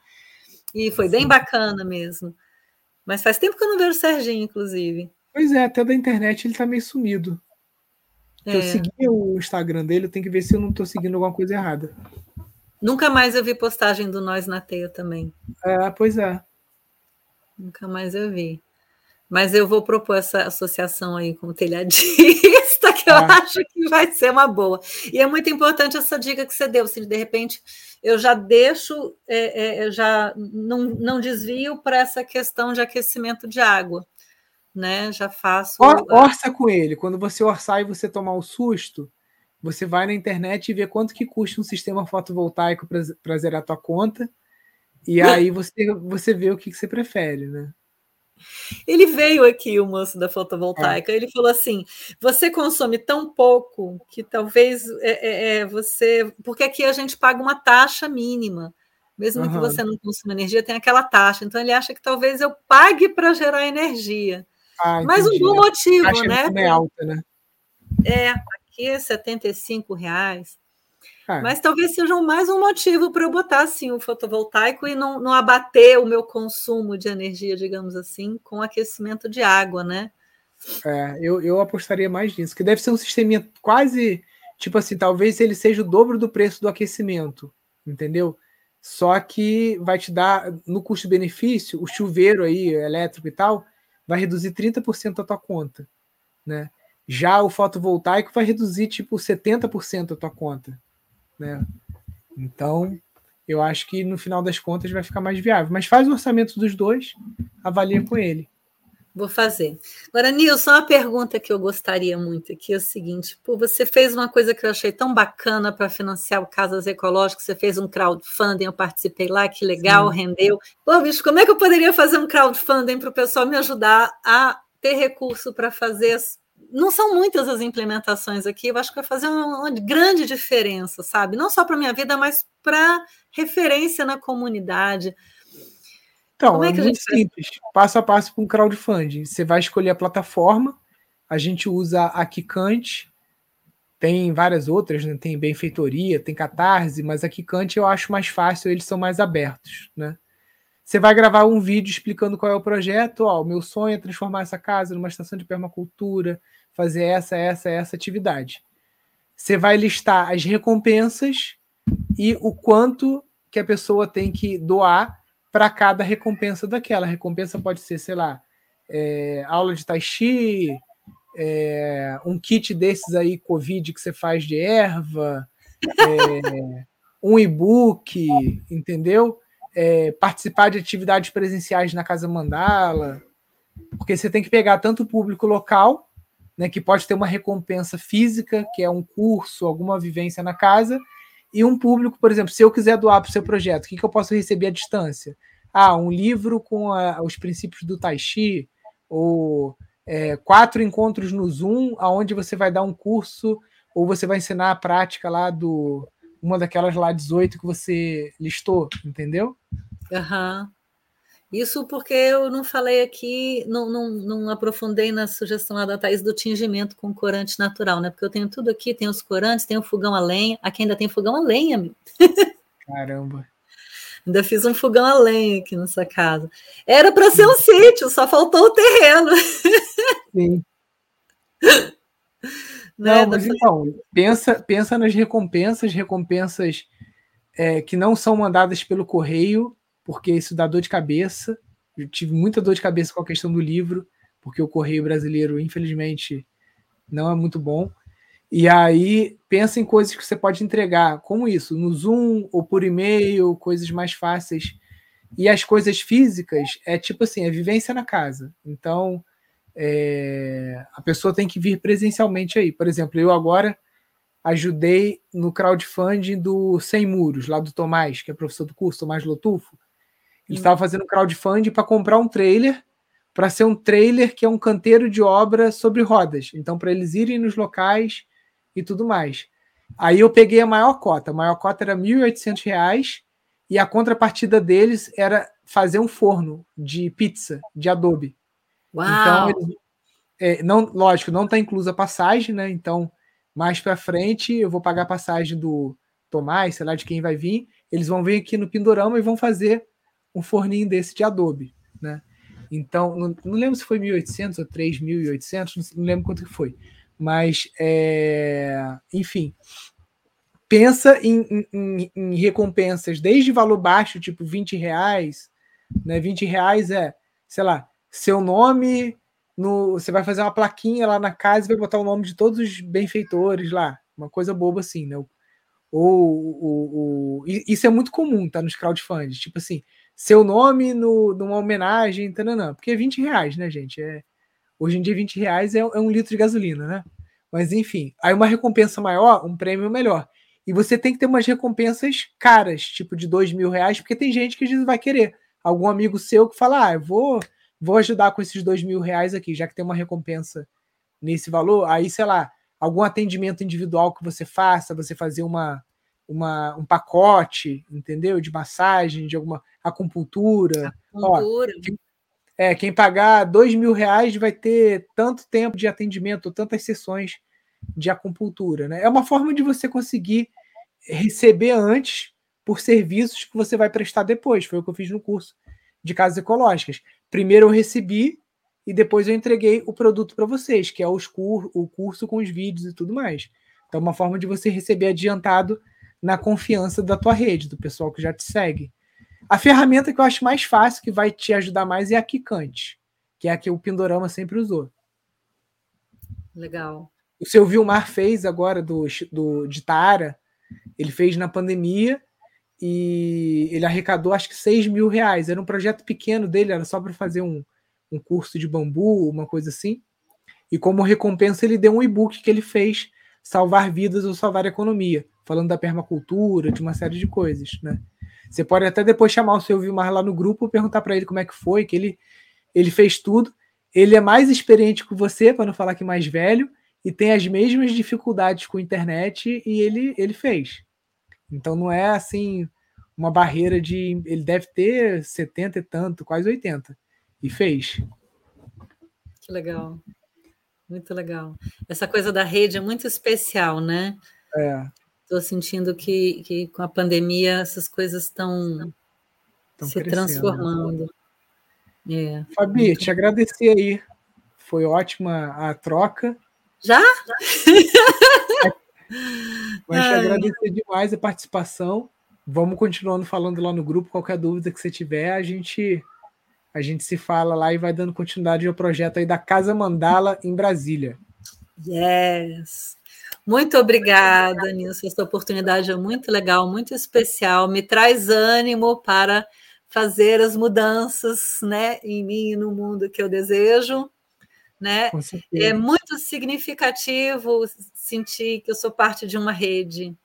e foi sim. bem bacana mesmo. Mas faz tempo que eu não vejo o Serginho, inclusive. Pois é, até da internet ele está meio sumido. É. Eu segui o Instagram dele, eu tenho que ver se eu não estou seguindo alguma coisa errada. Nunca mais eu vi postagem do Nós na Teia também. É, pois é. Nunca mais eu vi. Mas eu vou propor essa associação aí com o telhadista, que eu ah. acho que vai ser uma boa. E é muito importante essa dica que você deu, se de repente eu já deixo, é, é, já não, não desvio para essa questão de aquecimento de água. Né? Já faço. Or, orça com ele. Quando você orçar e você tomar o susto, você vai na internet e vê quanto que custa um sistema fotovoltaico para zerar a tua conta. E aí você, você vê o que, que você prefere, né? Ele veio aqui, o moço da fotovoltaica, é. ele falou assim: você consome tão pouco que talvez é, é, é você. Porque aqui a gente paga uma taxa mínima. Mesmo uhum. que você não consuma energia, tem aquela taxa. Então ele acha que talvez eu pague para gerar energia. Ah, Mas um bom motivo, a né? É alta, né? É, aqui, 75 reais. É. Mas talvez seja mais um motivo para eu botar assim o fotovoltaico e não, não abater o meu consumo de energia, digamos assim, com aquecimento de água, né? É, eu, eu apostaria mais nisso, que deve ser um sisteminha quase tipo assim, talvez ele seja o dobro do preço do aquecimento, entendeu? Só que vai te dar, no custo-benefício, o chuveiro aí, elétrico e tal, vai reduzir 30% a tua conta, né? Já o fotovoltaico vai reduzir tipo 70% a tua conta, né? Então, eu acho que no final das contas vai ficar mais viável. Mas faz o orçamento dos dois, avalia com ele. Vou fazer. Agora, Nilson, uma pergunta que eu gostaria muito aqui é o seguinte: pô, você fez uma coisa que eu achei tão bacana para financiar o Casas Ecológicas, você fez um crowdfunding, eu participei lá, que legal, Sim. rendeu. Pô, bicho, como é que eu poderia fazer um crowdfunding para o pessoal me ajudar a ter recurso para fazer não são muitas as implementações aqui, eu acho que vai fazer uma, grande diferença, sabe? Não só para a minha vida, mas para referência na comunidade. Então, Como é, é muito simples, passo a passo com crowdfunding. Você vai escolher a plataforma, a gente usa a Kikante, tem várias outras, né? tem Benfeitoria, tem Catarse, mas a Kikante eu acho mais fácil, eles são mais abertos, né? Você vai gravar um vídeo explicando qual é o projeto. Ó, o meu sonho é transformar essa casa numa estação de permacultura, fazer essa, essa, essa atividade. Você vai listar as recompensas e o quanto que a pessoa tem que doar para cada recompensa daquela. A recompensa pode ser, sei lá, é, aula de tai chi, é, um kit desses aí, Covid, que você faz de erva, é, um e-book, entendeu? É, participar de atividades presenciais na Casa Mandala, porque você tem que pegar tanto o público local né, que pode ter uma recompensa física, que é um curso, alguma vivência na casa, e um público, por exemplo, se eu quiser doar para o seu projeto, o que, que eu posso receber à distância? Ah, um livro com a, os princípios do Tai Chi, ou é, quatro encontros no Zoom, aonde você vai dar um curso, ou você vai ensinar a prática lá do uma daquelas lá 18 que você listou, entendeu? Aham. Uhum. Isso porque eu não falei aqui, não, não, não aprofundei na sugestão lá da Thaís do tingimento com corante natural, né? Porque eu tenho tudo aqui, tem os corantes, tem o fogão a lenha. Aqui ainda tem fogão a lenha, meu. Caramba. Ainda fiz um fogão a lenha aqui nessa casa. Era para ser um sítio, só faltou o terreno. Sim. Né? Não, mas então, pensa, pensa nas recompensas, recompensas é, que não são mandadas pelo correio, porque isso dá dor de cabeça. Eu tive muita dor de cabeça com a questão do livro, porque o correio brasileiro, infelizmente, não é muito bom. E aí, pensa em coisas que você pode entregar, como isso, no Zoom ou por e-mail, coisas mais fáceis. E as coisas físicas é tipo assim, é vivência na casa. Então, é, a pessoa tem que vir presencialmente aí. Por exemplo, eu agora ajudei no crowdfunding do Sem Muros, lá do Tomás, que é professor do curso, Tomás Lotufo. Ele estava fazendo crowdfunding para comprar um trailer, para ser um trailer que é um canteiro de obra sobre rodas. Então, para eles irem nos locais e tudo mais. Aí eu peguei a maior cota. A maior cota era R$ 1.800 e a contrapartida deles era fazer um forno de pizza, de adobe. Uau. Então, eles, é, não, lógico, não está inclusa a passagem, né? Então, mais para frente, eu vou pagar a passagem do Tomás, sei lá de quem vai vir. Eles vão vir aqui no Pindorama e vão fazer um forninho desse de adobe, né? Então, não, não lembro se foi 1.800 ou 3.800, não lembro quanto que foi. Mas, é, enfim, pensa em, em, em, recompensas desde valor baixo, tipo 20 reais, né? 20 reais é, sei lá, seu nome no. Você vai fazer uma plaquinha lá na casa e vai botar o nome de todos os benfeitores lá. Uma coisa boba assim, né? Ou, ou, ou isso é muito comum, tá? Nos crowdfunding. Tipo assim, seu nome no, numa homenagem, tananã. porque é 20 reais, né, gente? É, hoje em dia, 20 reais é, é um litro de gasolina, né? Mas enfim, aí uma recompensa maior, um prêmio melhor. E você tem que ter umas recompensas caras, tipo de dois mil reais, porque tem gente que às vezes vai querer. Algum amigo seu que fala, ah, eu vou vou ajudar com esses dois mil reais aqui, já que tem uma recompensa nesse valor. Aí, sei lá, algum atendimento individual que você faça, você fazer uma, uma um pacote, entendeu? De massagem, de alguma acupuntura. acupuntura. Ó, quem, é, quem pagar dois mil reais vai ter tanto tempo de atendimento, tantas sessões de acupuntura, né? É uma forma de você conseguir receber antes por serviços que você vai prestar depois. Foi o que eu fiz no curso de casas ecológicas primeiro eu recebi e depois eu entreguei o produto para vocês, que é os cur o curso com os vídeos e tudo mais. Então, uma forma de você receber adiantado na confiança da tua rede, do pessoal que já te segue. A ferramenta que eu acho mais fácil, que vai te ajudar mais, é a Kikante, que é a que o Pindorama sempre usou. Legal. O seu Vilmar fez agora do, do, de Tara, ele fez na pandemia e ele arrecadou acho que 6 mil reais. Era um projeto pequeno dele, era só para fazer um, um curso de bambu, uma coisa assim. E como recompensa, ele deu um e-book que ele fez, Salvar Vidas ou Salvar Economia, falando da permacultura, de uma série de coisas. Né? Você pode até depois chamar o seu Vilmar lá no grupo, perguntar para ele como é que foi, que ele, ele fez tudo. Ele é mais experiente que você, para não falar que mais velho, e tem as mesmas dificuldades com a internet, e ele, ele fez. Então não é assim uma barreira de. Ele deve ter 70 e tanto, quase 80. E fez. Que legal. Muito legal. Essa coisa da rede é muito especial, né? É. Estou sentindo que, que com a pandemia essas coisas estão se crescendo. transformando. É. Fabi, te agradecer aí. Foi ótima a troca. Já? Mas te agradecer demais a participação. Vamos continuando falando lá no grupo. Qualquer dúvida que você tiver, a gente a gente se fala lá e vai dando continuidade ao projeto aí da Casa Mandala em Brasília. Yes. Muito obrigada, Nilson. Essa oportunidade é muito legal, muito especial. Me traz ânimo para fazer as mudanças né, em mim e no mundo que eu desejo. né? É muito significativo sentir que eu sou parte de uma rede,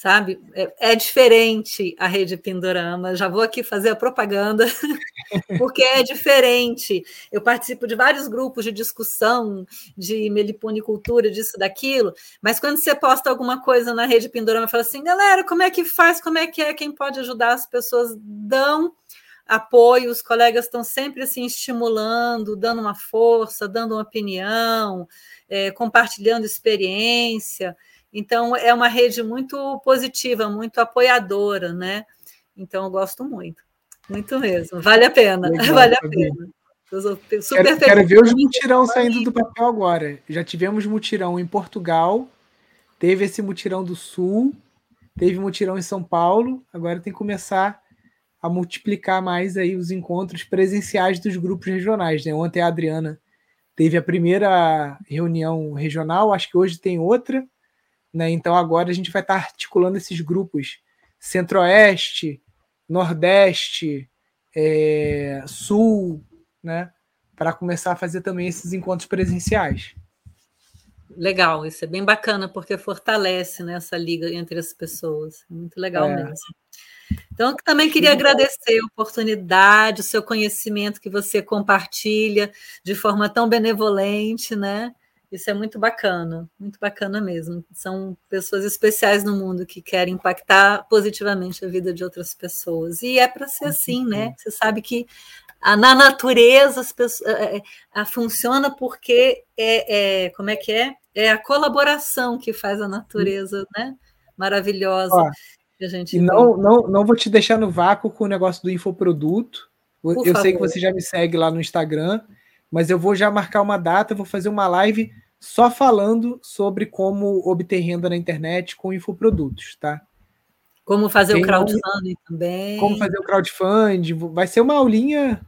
sabe? É, é, diferente a rede Pindorama. Já vou aqui fazer a propaganda, porque é diferente. Eu participo de vários grupos de discussão de meliponicultura, disso, daquilo, mas quando você posta alguma coisa na rede Pindorama, fala assim, galera, como é que faz? Como é que é? Quem pode ajudar? As pessoas dão apoio, os colegas estão sempre assim estimulando, dando uma força, dando uma opinião, é, compartilhando experiência. Então, é uma rede muito positiva, muito apoiadora, né? Então, eu gosto muito, muito mesmo. Vale a pena, Legal, vale a pena. Quero, quero ver os mutirão saindo do papel agora. Já tivemos mutirão em Portugal, teve esse mutirão do Sul, teve mutirão em São Paulo, agora tem que começar a multiplicar mais aí os encontros presenciais dos grupos regionais. Né? Ontem a Adriana teve a primeira reunião regional, acho que hoje tem outra, né? Então agora a gente vai estar articulando esses grupos Centro-Oeste, Nordeste, é, Sul, né? Para começar a fazer também esses encontros presenciais. Legal, isso é bem bacana, porque fortalece né, essa liga entre as pessoas. Muito legal é. mesmo. Então, também queria agradecer a oportunidade, o seu conhecimento que você compartilha de forma tão benevolente, né? Isso é muito bacana, muito bacana mesmo. São pessoas especiais no mundo que querem impactar positivamente a vida de outras pessoas. E é para ser assim, né? Você sabe que na natureza as pessoas, é, é, a, funciona porque é, é, como é que é? É a colaboração que faz a natureza, né? Maravilhosa. Ó, que a gente e não, não, não vou te deixar no vácuo com o negócio do infoproduto. Por eu favor. sei que você já me segue lá no Instagram, mas eu vou já marcar uma data, vou fazer uma live só falando sobre como obter renda na internet com infoprodutos, tá? Como fazer Tem o crowdfunding um, também. Como fazer o crowdfunding. Vai ser uma aulinha,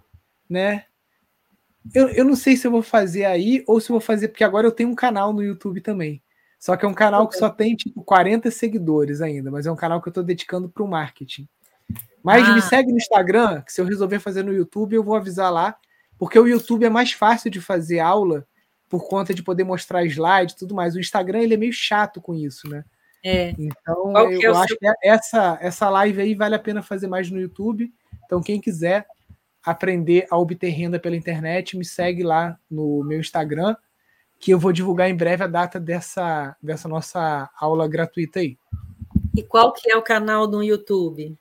né? Eu, eu não sei se eu vou fazer aí ou se eu vou fazer, porque agora eu tenho um canal no YouTube também. Só que é um canal que só tem tipo 40 seguidores ainda, mas é um canal que eu estou dedicando para o marketing. Mas ah. me segue no Instagram, que se eu resolver fazer no YouTube, eu vou avisar lá, porque o YouTube é mais fácil de fazer aula por conta de poder mostrar slide e tudo mais. O Instagram ele é meio chato com isso, né? É. Então, eu, é eu acho seu... que essa, essa live aí vale a pena fazer mais no YouTube. Então, quem quiser aprender a obter renda pela internet, me segue lá no meu Instagram, que eu vou divulgar em breve a data dessa, dessa nossa aula gratuita aí. E qual que é o canal no YouTube?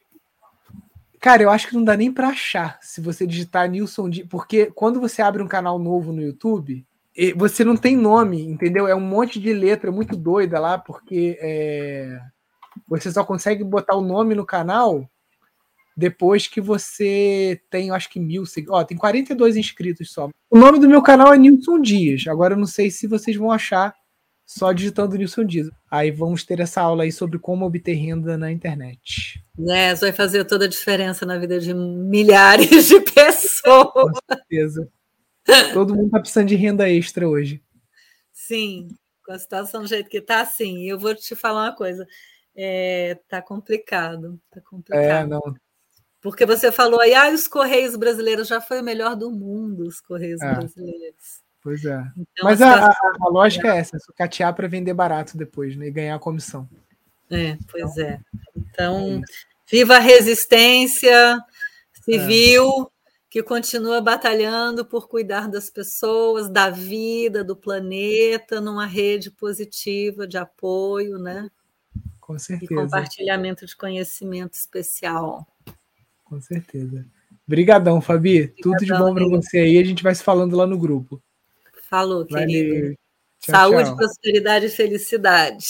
Cara, eu acho que não dá nem para achar se você digitar Nilson, porque quando você abre um canal novo no YouTube, você não tem nome, entendeu? É um monte de letra muito doida lá, porque é, você só consegue botar o nome no canal depois que você tem, acho que mil seguidores. Ó, tem 42 inscritos só. O nome do meu canal é Nilson Dias. Agora eu não sei se vocês vão achar só digitando Nilson Dias. Aí vamos ter essa aula aí sobre como obter renda na internet. É, isso vai fazer toda a diferença na vida de milhares de pessoas. Com certeza. Todo mundo está precisando de renda extra hoje. Sim, com a situação do jeito que está, sim. Eu vou te falar uma coisa. É, tá complicado, tá complicado. É, não. Porque você falou aí, ah, os Correios brasileiros já foi o melhor do mundo, os Correios é. brasileiros. Pois é. Então, Mas a, a, a, lógica é essa, sucatear para vender barato depois, né? E ganhar a comissão. É, pois então, é. Então, é viva a resistência civil, que continua batalhando por cuidar das pessoas, da vida, do planeta, numa rede positiva de apoio, né? Com certeza. E compartilhamento de conhecimento especial. Com certeza. Obrigadão, Fabi. Obrigadão, Tudo de bom para você aí. A gente vai se falando lá no grupo. Falou, Valeu. querido. Tchau, Saúde, tchau. prosperidade e felicidade.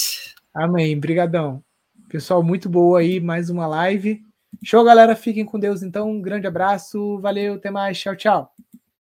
Amém. Obrigadão. Pessoal, muito boa aí. Mais uma live. Show, galera. Fiquem com Deus, então. Um grande abraço. Valeu, até mais. Tchau, tchau.